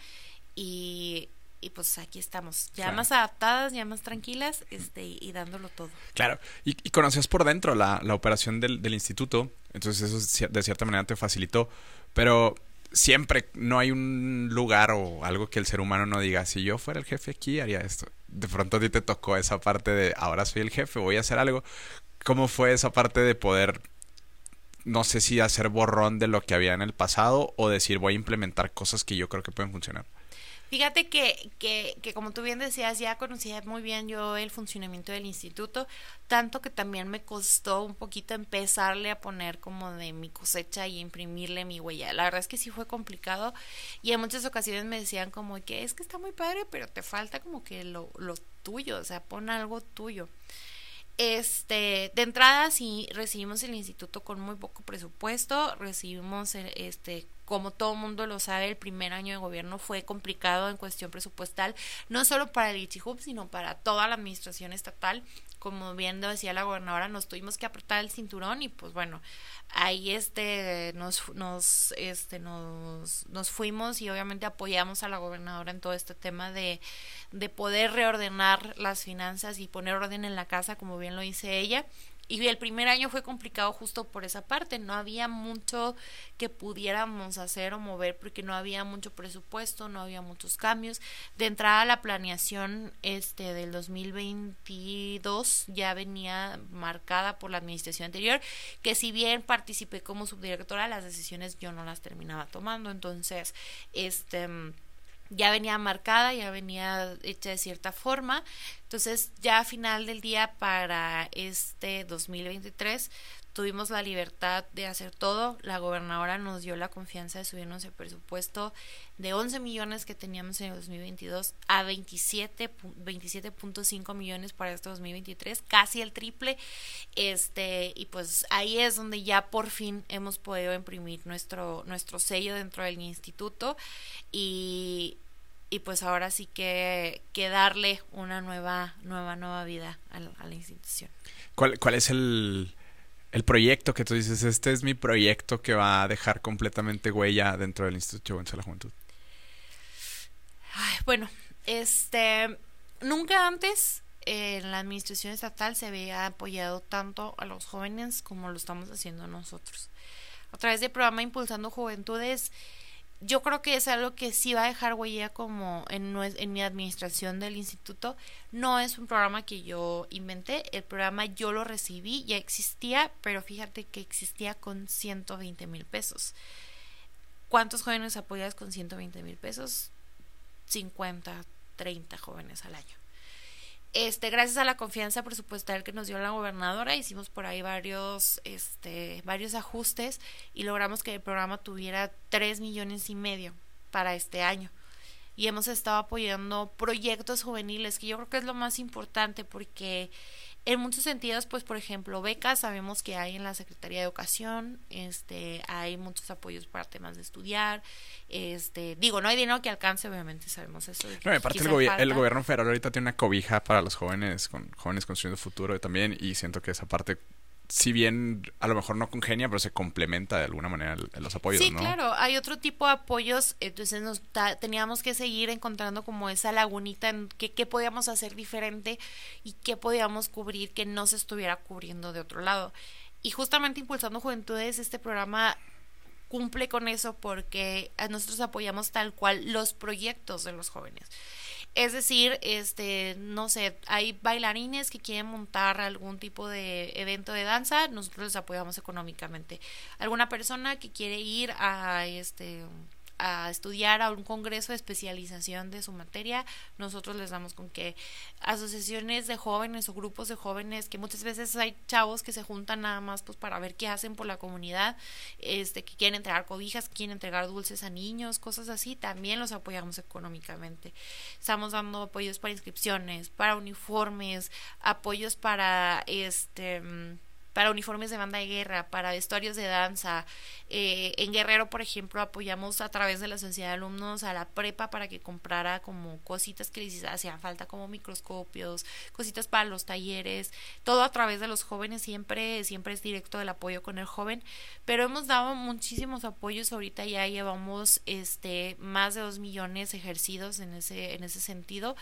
y y pues aquí estamos, ya más adaptadas, ya más tranquilas este, y, dándolo todo. Claro, y, y conocías por dentro la, la operación del, del, instituto, entonces eso de cierta manera te facilitó, pero siempre no hay un lugar o algo que el ser humano no diga, si yo fuera el jefe aquí haría esto. De pronto a ti te tocó esa parte de, ahora soy el jefe, voy a hacer algo. ¿Cómo fue esa parte de poder no sé si hacer borrón de lo que había en el pasado o decir voy a implementar cosas que yo creo que pueden funcionar. Fíjate que, que, que, como tú bien decías, ya conocía muy bien yo el funcionamiento del instituto, tanto que también me costó un poquito empezarle a poner como de mi cosecha y imprimirle mi huella. La verdad es que sí fue complicado y en muchas ocasiones me decían como que es que está muy padre, pero te falta como que lo, lo tuyo, o sea, pon algo tuyo. Este, de entrada sí recibimos el instituto con muy poco presupuesto, recibimos eh, este como todo mundo lo sabe, el primer año de gobierno fue complicado en cuestión presupuestal, no solo para el Ichihub, sino para toda la administración estatal. Como bien decía la gobernadora, nos tuvimos que apretar el cinturón y pues bueno, ahí este nos nos este nos nos fuimos y obviamente apoyamos a la gobernadora en todo este tema de de poder reordenar las finanzas y poner orden en la casa como bien lo dice ella y el primer año fue complicado justo por esa parte, no había mucho que pudiéramos hacer o mover porque no había mucho presupuesto, no había muchos cambios. De entrada la planeación este del 2022 ya venía marcada por la administración anterior, que si bien participé como subdirectora, las decisiones yo no las terminaba tomando, entonces este ya venía marcada, ya venía hecha de cierta forma. Entonces, ya a final del día para este 2023 tuvimos la libertad de hacer todo. La gobernadora nos dio la confianza de subirnos el presupuesto de 11 millones que teníamos en el 2022 a 27 27.5 millones para este 2023, casi el triple. Este, y pues ahí es donde ya por fin hemos podido imprimir nuestro nuestro sello dentro del instituto y y pues ahora sí que, que darle una nueva, nueva, nueva vida a la, institución. ¿Cuál, ¿Cuál es el, el proyecto que tú dices? Este es mi proyecto que va a dejar completamente huella dentro del Instituto de la Juventud. bueno, este, nunca antes en la administración estatal se había apoyado tanto a los jóvenes como lo estamos haciendo nosotros. A través del programa Impulsando Juventudes, yo creo que es algo que sí va a dejar huella como en, en mi administración del instituto. No es un programa que yo inventé, el programa yo lo recibí, ya existía, pero fíjate que existía con 120 mil pesos. ¿Cuántos jóvenes apoyas con 120 mil pesos? 50, 30 jóvenes al año. Este, gracias a la confianza presupuestal que nos dio la gobernadora, hicimos por ahí varios, este, varios ajustes y logramos que el programa tuviera tres millones y medio para este año. Y hemos estado apoyando proyectos juveniles, que yo creo que es lo más importante porque en muchos sentidos, pues por ejemplo, becas sabemos que hay en la Secretaría de Educación, este, hay muchos apoyos para temas de estudiar, este, digo, no hay dinero que alcance, obviamente sabemos eso. No, aparte el, el, gobierno federal ahorita tiene una cobija para los jóvenes, con jóvenes construyendo futuro también, y siento que esa parte si bien a lo mejor no congenia, pero se complementa de alguna manera los apoyos, sí, claro, hay otro tipo de apoyos, entonces nos teníamos que seguir encontrando como esa lagunita en qué, qué podíamos hacer diferente y qué podíamos cubrir que no se estuviera cubriendo de otro lado. Y justamente Impulsando Juventudes, este programa cumple con eso porque nosotros apoyamos tal cual los proyectos de los jóvenes. Es decir, este, no sé, hay bailarines que quieren montar algún tipo de evento de danza, nosotros les apoyamos económicamente. Alguna persona que quiere ir a este a estudiar a un congreso de especialización de su materia, nosotros les damos con que asociaciones de jóvenes o grupos de jóvenes, que muchas veces hay chavos que se juntan nada más pues para ver qué hacen por la comunidad, este que quieren entregar cobijas, quieren entregar dulces a niños, cosas así, también los apoyamos económicamente. Estamos dando apoyos para inscripciones, para uniformes, apoyos para este para uniformes de banda de guerra, para vestuarios de danza. Eh, en Guerrero, por ejemplo, apoyamos a través de la sociedad de alumnos a la prepa para que comprara como cositas que les hacían falta, como microscopios, cositas para los talleres, todo a través de los jóvenes, siempre, siempre es directo el apoyo con el joven, pero hemos dado muchísimos apoyos, ahorita ya llevamos este más de dos millones ejercidos en ese, en ese sentido,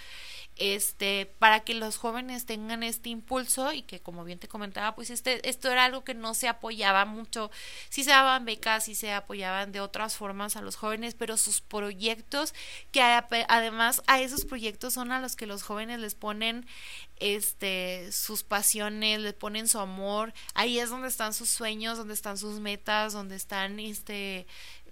este, para que los jóvenes tengan este impulso y que como bien te comentaba, pues este esto era algo que no se apoyaba mucho. Sí se daban becas, sí se apoyaban de otras formas a los jóvenes, pero sus proyectos, que además a esos proyectos son a los que los jóvenes les ponen este sus pasiones, le ponen su amor, ahí es donde están sus sueños, donde están sus metas, donde están este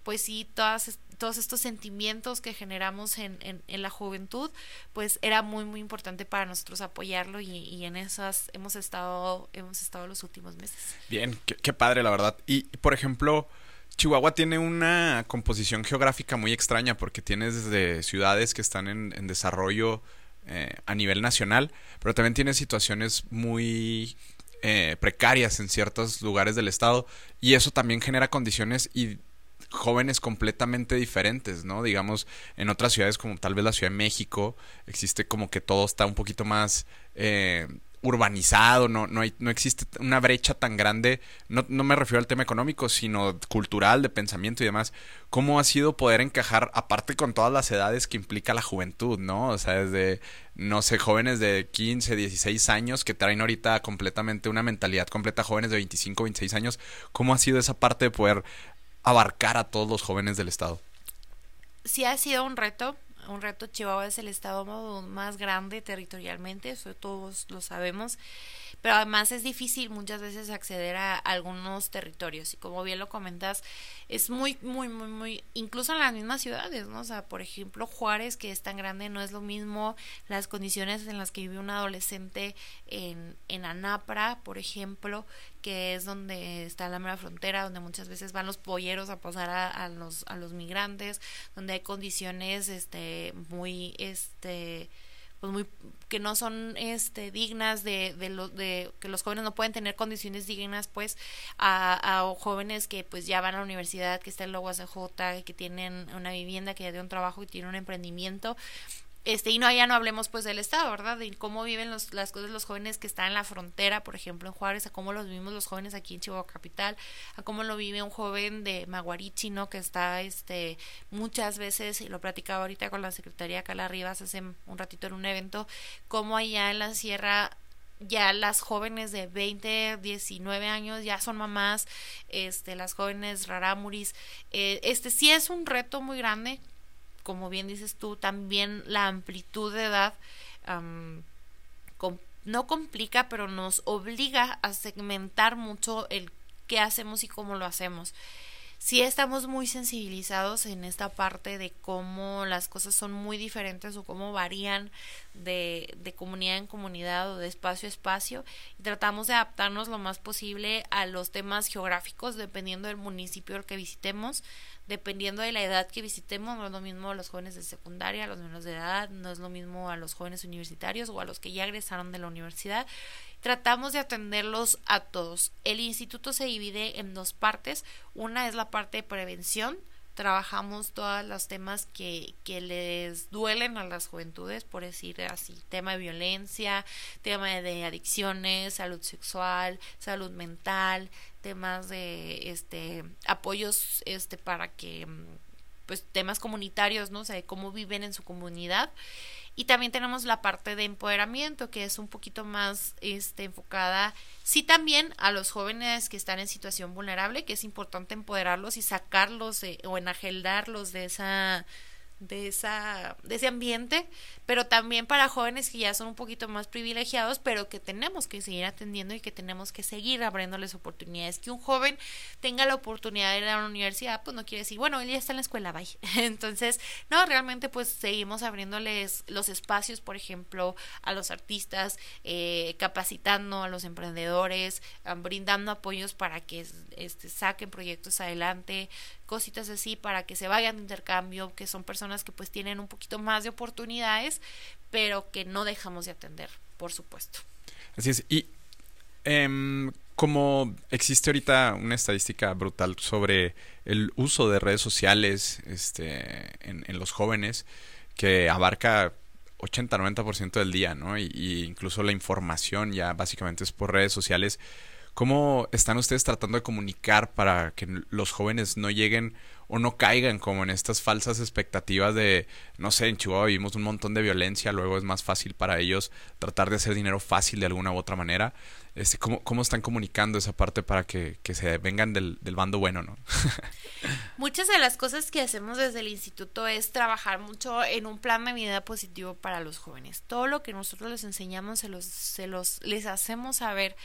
pues sí, todas todos estos sentimientos que generamos en, en, la juventud, pues era muy, muy importante para nosotros apoyarlo y, en esas hemos estado, hemos estado los últimos meses. Bien, qué, padre, la verdad. Y, por ejemplo, Chihuahua tiene una composición geográfica muy extraña porque tienes desde ciudades que están en, en desarrollo eh, a nivel nacional, pero también tiene situaciones muy eh, precarias en ciertos lugares del estado y eso también genera condiciones y jóvenes completamente diferentes, ¿no? Digamos, en otras ciudades como tal vez la Ciudad de México, existe como que todo está un poquito más eh, urbanizado, no, no, no existe una brecha tan grande, no, no me refiero al tema económico, sino cultural, de pensamiento y demás. ¿Cómo ha sido poder encajar, aparte con todas las edades que implica la juventud, ¿no? O sea, desde, no sé, jóvenes de 15, 16 años que traen ahorita completamente una mentalidad completa, jóvenes de 25, 26 años, ¿cómo ha sido esa parte de poder abarcar a todos los jóvenes del estado? Sí ha sido un reto, un reto. Chihuahua es el estado más grande territorialmente, eso todos lo sabemos, pero además es difícil muchas veces acceder a algunos territorios y como bien lo comentas, es muy, muy, muy, muy, incluso en las mismas ciudades, ¿no? O sea, por ejemplo, Juárez, que es tan grande, no es lo mismo las condiciones en las que vive un adolescente en, en Anapra, por ejemplo, que es donde está la mera frontera, donde muchas veces van los polleros a pasar a, a, los, a los migrantes, donde hay condiciones este, muy, este, pues muy que no son este dignas de, de, lo, de que los jóvenes no pueden tener condiciones dignas pues a, a jóvenes que pues ya van a la universidad que está en la UACJ que tienen una vivienda que ya tienen un trabajo y tienen un emprendimiento este, y no, ya no hablemos pues del Estado, ¿verdad? De cómo viven los, las cosas los jóvenes que están en la frontera, por ejemplo, en Juárez, a cómo los vivimos los jóvenes aquí en Chihuahua Capital, a cómo lo vive un joven de Maguarichi, ¿no? Que está, este, muchas veces, y lo platicaba ahorita con la Secretaría Cala Rivas hace un ratito en un evento, cómo allá en la sierra ya las jóvenes de 20, 19 años ya son mamás, este, las jóvenes rarámuris, eh, este sí es un reto muy grande, como bien dices tú, también la amplitud de edad no complica, pero nos obliga a segmentar mucho el qué hacemos y cómo lo hacemos. Sí estamos muy sensibilizados en esta parte de cómo las cosas son muy diferentes o cómo varían de, de comunidad en comunidad o de espacio a espacio y tratamos de adaptarnos lo más posible a los temas geográficos dependiendo del municipio al que visitemos dependiendo de la edad que visitemos, no es lo mismo a los jóvenes de secundaria, a los menores de edad, no es lo mismo a los jóvenes universitarios o a los que ya egresaron de la universidad. Tratamos de atenderlos a todos. El instituto se divide en dos partes. Una es la parte de prevención, trabajamos todos los temas que, que les duelen a las juventudes, por decir así, tema de violencia, tema de adicciones, salud sexual, salud mental, temas de este apoyos este para que pues temas comunitarios, ¿no? O sea, de cómo viven en su comunidad. Y también tenemos la parte de empoderamiento, que es un poquito más este, enfocada, sí también a los jóvenes que están en situación vulnerable, que es importante empoderarlos y sacarlos o enajeldarlos de esa de esa de ese ambiente pero también para jóvenes que ya son un poquito más privilegiados pero que tenemos que seguir atendiendo y que tenemos que seguir abriéndoles oportunidades. Que un joven tenga la oportunidad de ir a la universidad pues no quiere decir bueno él ya está en la escuela bye entonces no realmente pues seguimos abriéndoles los espacios por ejemplo a los artistas eh, capacitando a los emprendedores brindando apoyos para que este, saquen proyectos adelante cositas así para que se vayan de intercambio, que son personas que pues tienen un poquito más de oportunidades, pero que no dejamos de atender, por supuesto. Así es. Y eh, como existe ahorita una estadística brutal sobre el uso de redes sociales este, en, en los jóvenes, que abarca 80-90% del día, ¿no? Y, y, incluso la información ya básicamente es por redes sociales. ¿Cómo están ustedes tratando de comunicar para que los jóvenes no lleguen o no caigan como en estas falsas expectativas de, no sé, en Chihuahua vivimos un montón de violencia, luego es más fácil para ellos tratar de hacer dinero fácil de alguna u otra manera? Este, ¿cómo, ¿Cómo están comunicando esa parte para que, que se vengan del, del bando bueno, no? Muchas de las cosas que hacemos desde el instituto es trabajar mucho en un plan de vida positivo para los jóvenes. Todo lo que nosotros les enseñamos se los, se los les hacemos saber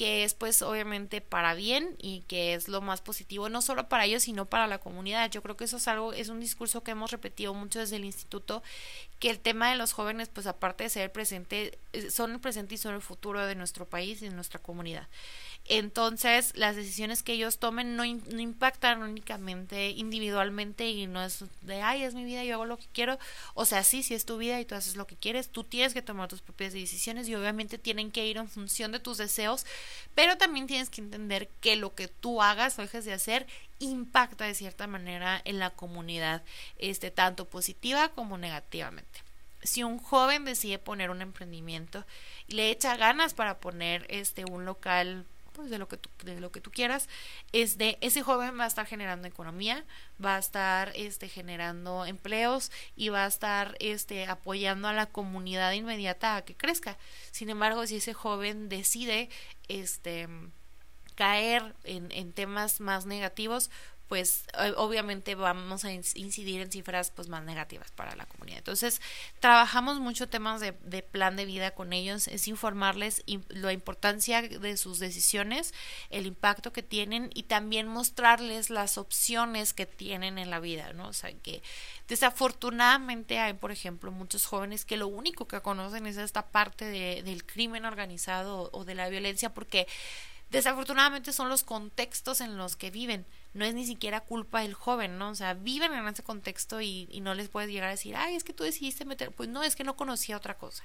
que es pues obviamente para bien y que es lo más positivo no solo para ellos sino para la comunidad. Yo creo que eso es algo es un discurso que hemos repetido mucho desde el instituto que el tema de los jóvenes pues aparte de ser presente eh, son el presente y son el futuro de nuestro país y de nuestra comunidad. Entonces, las decisiones que ellos tomen no, no, impactan únicamente individualmente y no es de, ay, es mi vida, yo hago lo que quiero. O sea, sí, sí es tu vida y tú haces lo que quieres, tú tienes que tomar tus propias decisiones y obviamente tienen que ir en función de tus deseos, pero también tienes que entender que lo que tú hagas o dejes de hacer impacta de cierta manera en la comunidad, este, tanto positiva como negativamente si un joven decide poner un emprendimiento y le echa ganas para poner este un local pues de lo que tú, de lo que tú quieras ese joven va a estar generando economía va a estar este generando empleos y va a estar este apoyando a la comunidad inmediata a que crezca. Sin embargo si ese joven decide este caer en, en temas más negativos pues obviamente vamos a incidir en cifras pues más negativas para la comunidad. Entonces, trabajamos mucho temas de, de plan de vida con ellos, es informarles la importancia de sus decisiones, el impacto que tienen y también mostrarles las opciones que tienen en la vida, ¿no? O sea, que desafortunadamente hay, por ejemplo, muchos jóvenes que lo único que conocen es esta parte de, del crimen organizado o de la violencia porque desafortunadamente son los contextos en los que viven no es ni siquiera culpa del joven, ¿no? O sea, viven en ese contexto y, y, no les puedes llegar a decir, ay, es que tú decidiste meter, pues no, es que no conocía otra cosa.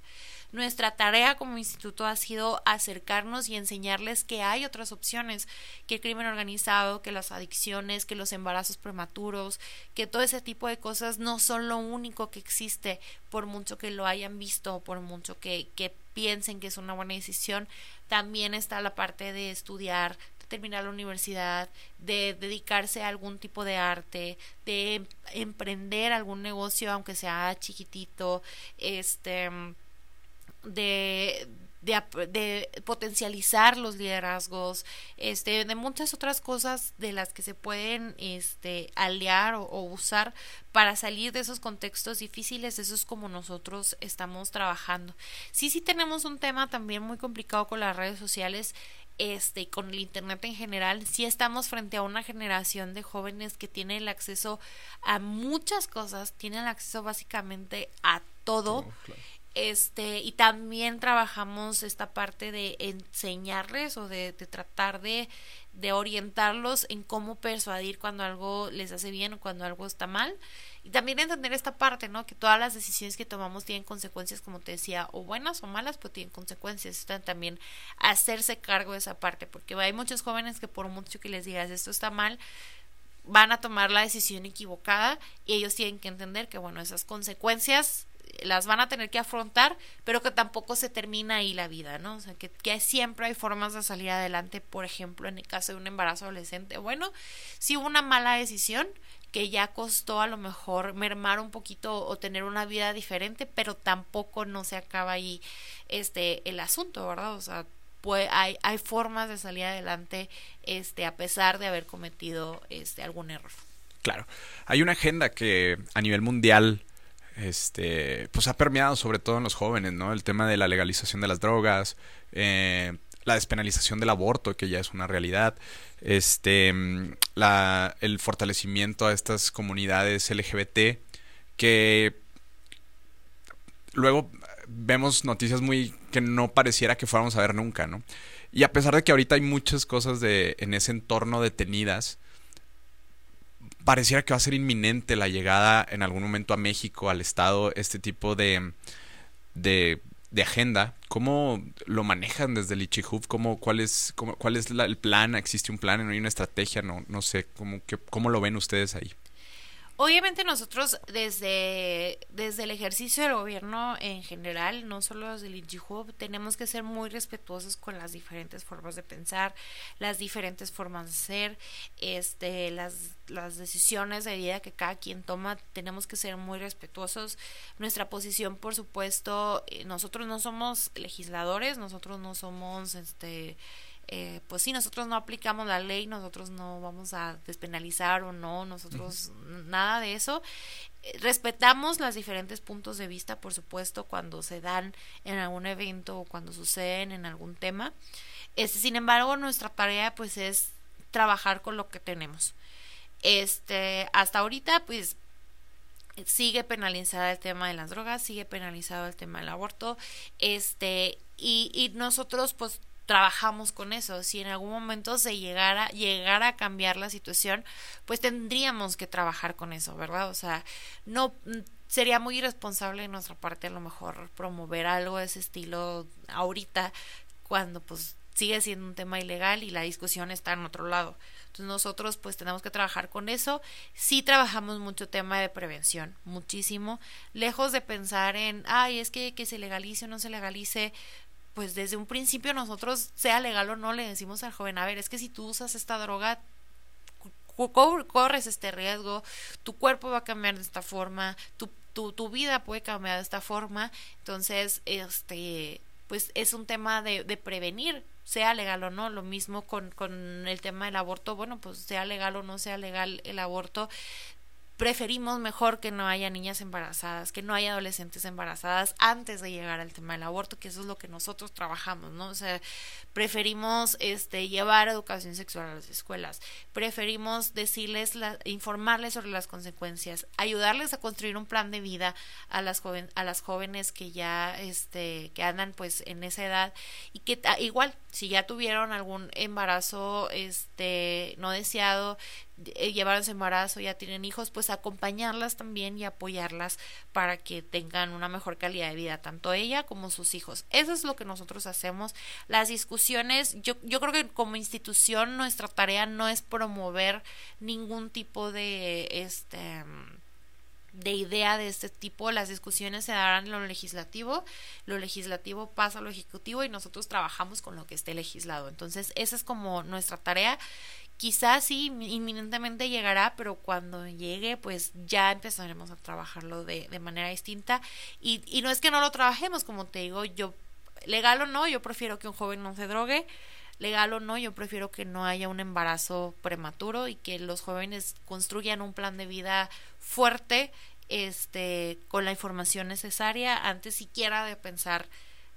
Nuestra tarea como instituto ha sido acercarnos y enseñarles que hay otras opciones, que el crimen organizado, que las adicciones, que los embarazos prematuros, que todo ese tipo de cosas no son lo único que existe, por mucho que lo hayan visto, por mucho que, que piensen que es una buena decisión, también está la parte de estudiar terminar la universidad, de dedicarse a algún tipo de arte, de em, emprender algún negocio, aunque sea chiquitito, este, de, de, potencializar los liderazgos, este, de muchas otras cosas de las que se pueden este, aliar o, usar para salir de esos contextos difíciles, eso es como nosotros estamos trabajando. Sí, sí tenemos un tema también muy complicado con las redes sociales este con el internet en general sí estamos frente a una generación de jóvenes que tiene el acceso a muchas cosas tienen el acceso básicamente a todo. Este y también trabajamos esta parte de enseñarles o de, de tratar de, de orientarlos en cómo persuadir cuando algo les hace bien o cuando algo está mal y también entender esta parte, ¿no? Que todas las decisiones que tomamos tienen consecuencias, como te decía, o buenas o malas, pero tienen consecuencias. también hacerse cargo de esa parte, porque hay muchos jóvenes que por mucho que les digas esto está mal, van a tomar la decisión equivocada y ellos tienen que entender que, bueno, esas consecuencias las van a tener que afrontar, pero que tampoco se termina ahí la vida, ¿no? O sea, que, siempre hay formas de salir adelante, por ejemplo, en el caso de un embarazo adolescente. Bueno, si hubo una mala decisión, que ya costó a lo mejor mermar un poquito o tener una vida diferente, pero tampoco no se acaba ahí este el asunto, ¿verdad? O sea, pues hay, hay formas de salir adelante este a pesar de haber cometido este algún error. Claro. Hay una agenda que a nivel mundial este pues ha permeado sobre todo en los jóvenes, ¿no? El tema de la legalización de las drogas, eh, la despenalización del aborto, que ya es una realidad, este, la, el fortalecimiento a estas comunidades LGBT, que luego vemos noticias muy que no pareciera que fuéramos a ver nunca, ¿no? Y a pesar de que ahorita hay muchas cosas de, en ese entorno detenidas, pareciera que va a ser inminente la llegada en algún momento a México, al Estado, este tipo de, de agenda, ¿cómo lo manejan desde el Ichihub? ¿Cómo, ¿Cuál es, cómo, cuál es el plan? ¿Existe un plan? ¿No hay una estrategia? No, no sé, ¿cómo, qué, ¿cómo lo ven ustedes ahí? Obviamente nosotros desde, desde el ejercicio del gobierno en general, no solo desde el IGHUB, tenemos que ser muy respetuosos con las diferentes formas de pensar, las diferentes formas de ser, este, las, las decisiones de vida que cada quien toma, tenemos que ser muy respetuosos. Nuestra posición, por supuesto, eh, nosotros no somos legisladores, nosotros no somos este eh, pues sí, nosotros no aplicamos la ley, nosotros no vamos a despenalizar o no, nosotros nada de eso. Eh, respetamos los diferentes puntos de vista, por supuesto, cuando se dan en algún evento o cuando suceden en algún tema. Este, sin embargo, nuestra tarea pues es trabajar con lo que tenemos. Este, hasta ahorita pues sigue penalizada el tema de las drogas, sigue penalizado el tema del aborto, este, y, y nosotros pues trabajamos con eso. Si en algún momento se llegara, llegara a cambiar la situación, pues tendríamos que trabajar con eso, ¿verdad? O sea, no sería muy irresponsable de nuestra parte a lo mejor promover algo de ese estilo ahorita cuando pues sigue siendo un tema ilegal y la discusión está en otro lado. Entonces nosotros pues tenemos que trabajar con eso. Sí trabajamos mucho tema de prevención, muchísimo. Lejos de pensar en, ay, es que, que se legalice o no se legalice, pues desde un principio nosotros, sea legal o no, le decimos al joven, a ver, es que si tú usas esta droga, corres este riesgo, tu cuerpo va a cambiar de esta forma, tu, tu, tu vida puede cambiar de esta forma, entonces, este, pues es un tema de, de prevenir, sea legal o no, lo mismo con, con el tema del aborto, bueno, pues sea legal o no sea legal el aborto, preferimos mejor que no haya niñas embarazadas, que no haya adolescentes embarazadas antes de llegar al tema del aborto, que eso es lo que nosotros trabajamos, ¿no? O sea, preferimos este llevar educación sexual a las escuelas, preferimos decirles la, informarles sobre las consecuencias, ayudarles a construir un plan de vida a las joven, a las jóvenes que ya este que andan pues en esa edad y que igual si ya tuvieron algún embarazo este no deseado llevaron ese embarazo, ya tienen hijos, pues acompañarlas también y apoyarlas para que tengan una mejor calidad de vida, tanto ella como sus hijos. Eso es lo que nosotros hacemos. Las discusiones, yo, yo creo que como institución nuestra tarea no es promover ningún tipo de este de idea de este tipo, las discusiones se darán en lo legislativo, lo legislativo pasa a lo ejecutivo y nosotros trabajamos con lo que esté legislado. Entonces, esa es como nuestra tarea quizás sí inminentemente llegará, pero cuando llegue, pues ya empezaremos a trabajarlo de, de manera distinta. Y, y no es que no lo trabajemos, como te digo, yo, legal o no, yo prefiero que un joven no se drogue. Legal o no, yo prefiero que no haya un embarazo prematuro y que los jóvenes construyan un plan de vida fuerte, este, con la información necesaria antes siquiera de pensar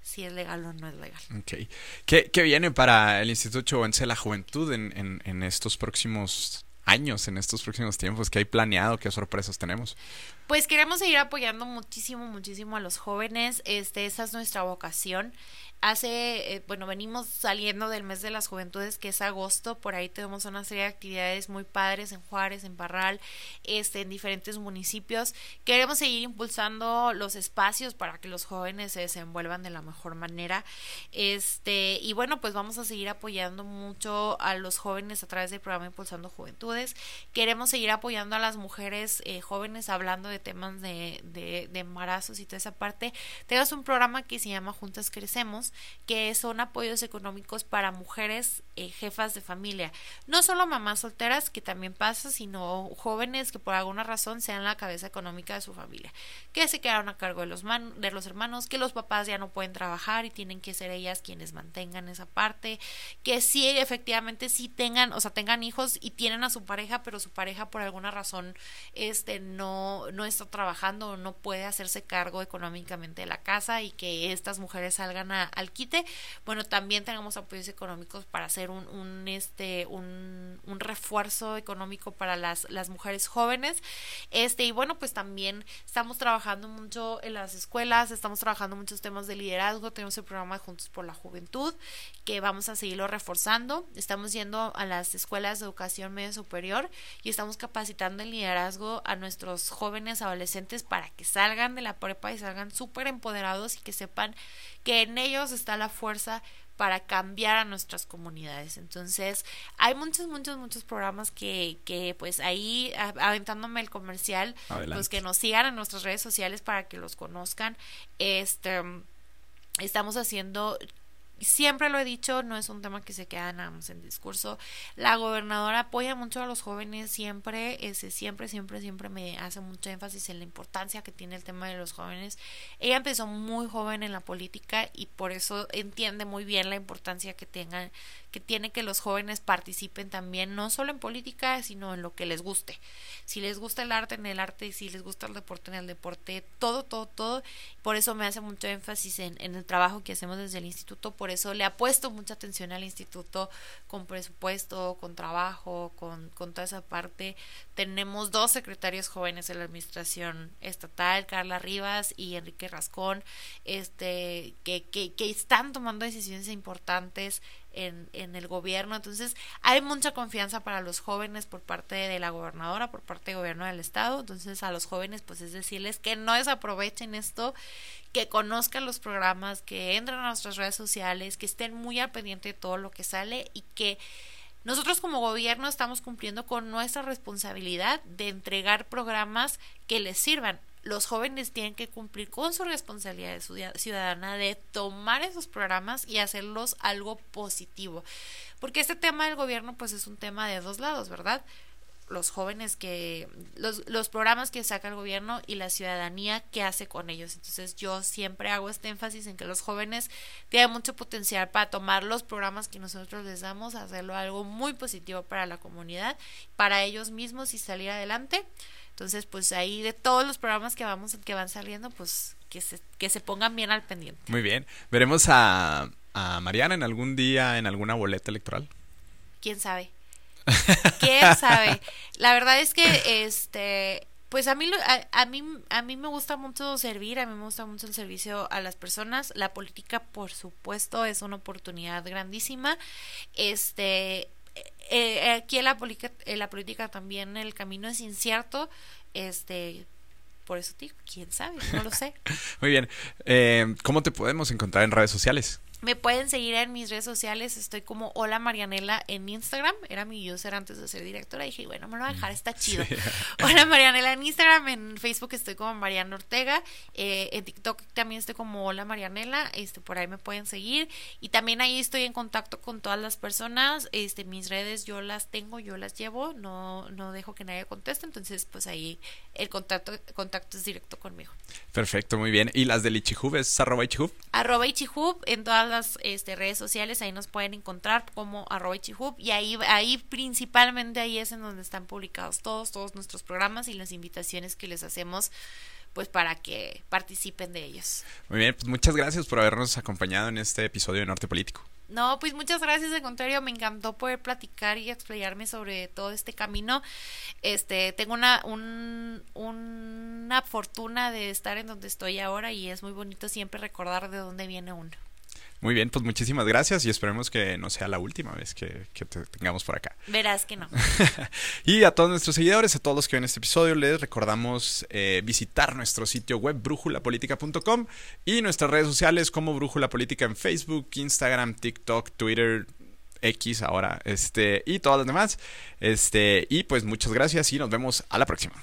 si es legal o no es legal. Ok. ¿Qué, qué viene para el Instituto Chovense de la Juventud en, en, en, estos próximos años, en estos próximos tiempos? ¿Qué hay planeado? ¿Qué sorpresas tenemos? Pues queremos seguir apoyando muchísimo, muchísimo a los jóvenes. Este, esa es nuestra vocación hace, eh, bueno, venimos saliendo del mes de las juventudes que es agosto, por ahí tenemos una serie de actividades muy padres en Juárez, en Parral, este, en diferentes municipios. Queremos seguir impulsando los espacios para que los jóvenes se desenvuelvan de la mejor manera. Este, y bueno, pues vamos a seguir apoyando mucho a los jóvenes a través del programa Impulsando Juventudes. Queremos seguir apoyando a las mujeres eh, jóvenes hablando de temas de, de, de embarazos y toda esa parte. Tenemos un programa que se llama Juntas Crecemos que son apoyos económicos para mujeres eh, jefas de familia. No solo mamás solteras, que también pasa, sino jóvenes que por alguna razón sean la cabeza económica de su familia, que se quedaron a cargo de los, de los hermanos, que los papás ya no pueden trabajar y tienen que ser ellas quienes mantengan esa parte, que sí efectivamente sí tengan, o sea, tengan hijos y tienen a su pareja, pero su pareja por alguna razón este no no está trabajando o no puede hacerse cargo económicamente de la casa y que estas mujeres salgan a, al quite, bueno, también tenemos apoyos económicos para hacer un, un este, un, un, refuerzo económico para las, las mujeres jóvenes. Este, y bueno, pues también estamos trabajando mucho en las escuelas, estamos trabajando muchos temas de liderazgo, tenemos el programa Juntos por la Juventud, que vamos a seguirlo reforzando. Estamos yendo a las escuelas de educación media superior y estamos capacitando el liderazgo a nuestros jóvenes adolescentes para que salgan de la prepa y salgan súper empoderados y que sepan que en ellos está la fuerza para cambiar a nuestras comunidades. Entonces, hay muchos, muchos, muchos programas que, que pues ahí, aventándome el comercial, Adelante. pues que nos sigan en nuestras redes sociales para que los conozcan. Este, estamos haciendo siempre lo he dicho, no es un tema que se queda nada más en discurso. La gobernadora apoya mucho a los jóvenes, siempre, ese, siempre, siempre, siempre me hace mucho énfasis en la importancia que tiene el tema de los jóvenes. Ella empezó muy joven en la política y por eso entiende muy bien la importancia que tengan, que tiene que los jóvenes participen también, no solo en política, sino en lo que les guste. Si les gusta el arte, en el arte, si les gusta el deporte, en el deporte, todo, todo, todo. Por eso me hace mucho énfasis en, en el trabajo que hacemos desde el instituto. Por eso le ha puesto mucha atención al instituto con presupuesto, con trabajo, con, con toda esa parte. Tenemos dos secretarios jóvenes en la administración estatal, Carla Rivas y Enrique Rascón, este, que, que, que están tomando decisiones importantes en, en, el gobierno. Entonces, hay mucha confianza para los jóvenes por parte de la gobernadora, por parte del gobierno del estado. Entonces, a los jóvenes, pues es decirles que no desaprovechen esto, que conozcan los programas, que entren a nuestras redes sociales, que estén muy al pendiente de todo lo que sale y que nosotros como gobierno estamos cumpliendo con nuestra responsabilidad de entregar programas que les sirvan los jóvenes tienen que cumplir con su responsabilidad ciudadana de tomar esos programas y hacerlos algo positivo. Porque este tema del gobierno pues es un tema de dos lados, ¿verdad? Los jóvenes que, los, los programas que saca el gobierno y la ciudadanía que hace con ellos. Entonces yo siempre hago este énfasis en que los jóvenes tienen mucho potencial para tomar los programas que nosotros les damos, hacerlo algo muy positivo para la comunidad, para ellos mismos y salir adelante. Entonces, pues ahí de todos los programas que vamos que van saliendo, pues que se, que se pongan bien al pendiente. Muy bien. ¿Veremos a, a Mariana en algún día en alguna boleta electoral? ¿Quién sabe? ¿Quién sabe? La verdad es que este pues a mí a, a, mí a mí me gusta mucho servir, a mí me gusta mucho el servicio a las personas. La política, por supuesto, es una oportunidad grandísima. Este eh, aquí en la, política, en la política también el camino es incierto. Este, por eso digo, quién sabe, no lo sé. Muy bien. Eh, ¿Cómo te podemos encontrar en redes sociales? Me pueden seguir en mis redes sociales, estoy como Hola Marianela en Instagram, era mi user antes de ser directora, dije, bueno, me lo voy a dejar, está chido. Hola Marianela en Instagram, en Facebook estoy como Mariana Ortega, eh, en TikTok también estoy como Hola Marianela, este, por ahí me pueden seguir y también ahí estoy en contacto con todas las personas, este, mis redes yo las tengo, yo las llevo, no, no dejo que nadie conteste, entonces pues ahí el contacto, contacto es directo conmigo. Perfecto, muy bien. ¿Y las del Ichihub es arroba Ichihub? Arroba Ichihub en todas las este, redes sociales, ahí nos pueden encontrar como arroba Ichihub y ahí, ahí principalmente ahí es en donde están publicados todos, todos nuestros programas y las invitaciones que les hacemos pues para que participen de ellos. Muy bien, pues muchas gracias por habernos acompañado en este episodio de Norte Político. No, pues muchas gracias, de contrario, me encantó poder platicar y explayarme sobre todo este camino. Este, tengo una, un, una fortuna de estar en donde estoy ahora y es muy bonito siempre recordar de dónde viene uno. Muy bien, pues muchísimas gracias y esperemos que no sea la última vez que, que te tengamos por acá. Verás que no. y a todos nuestros seguidores, a todos los que ven este episodio, les recordamos eh, visitar nuestro sitio web brújulapolítica.com y nuestras redes sociales como Brújula Política en Facebook, Instagram, TikTok, Twitter, X ahora, este, y todas las demás. Este, y pues muchas gracias y nos vemos a la próxima.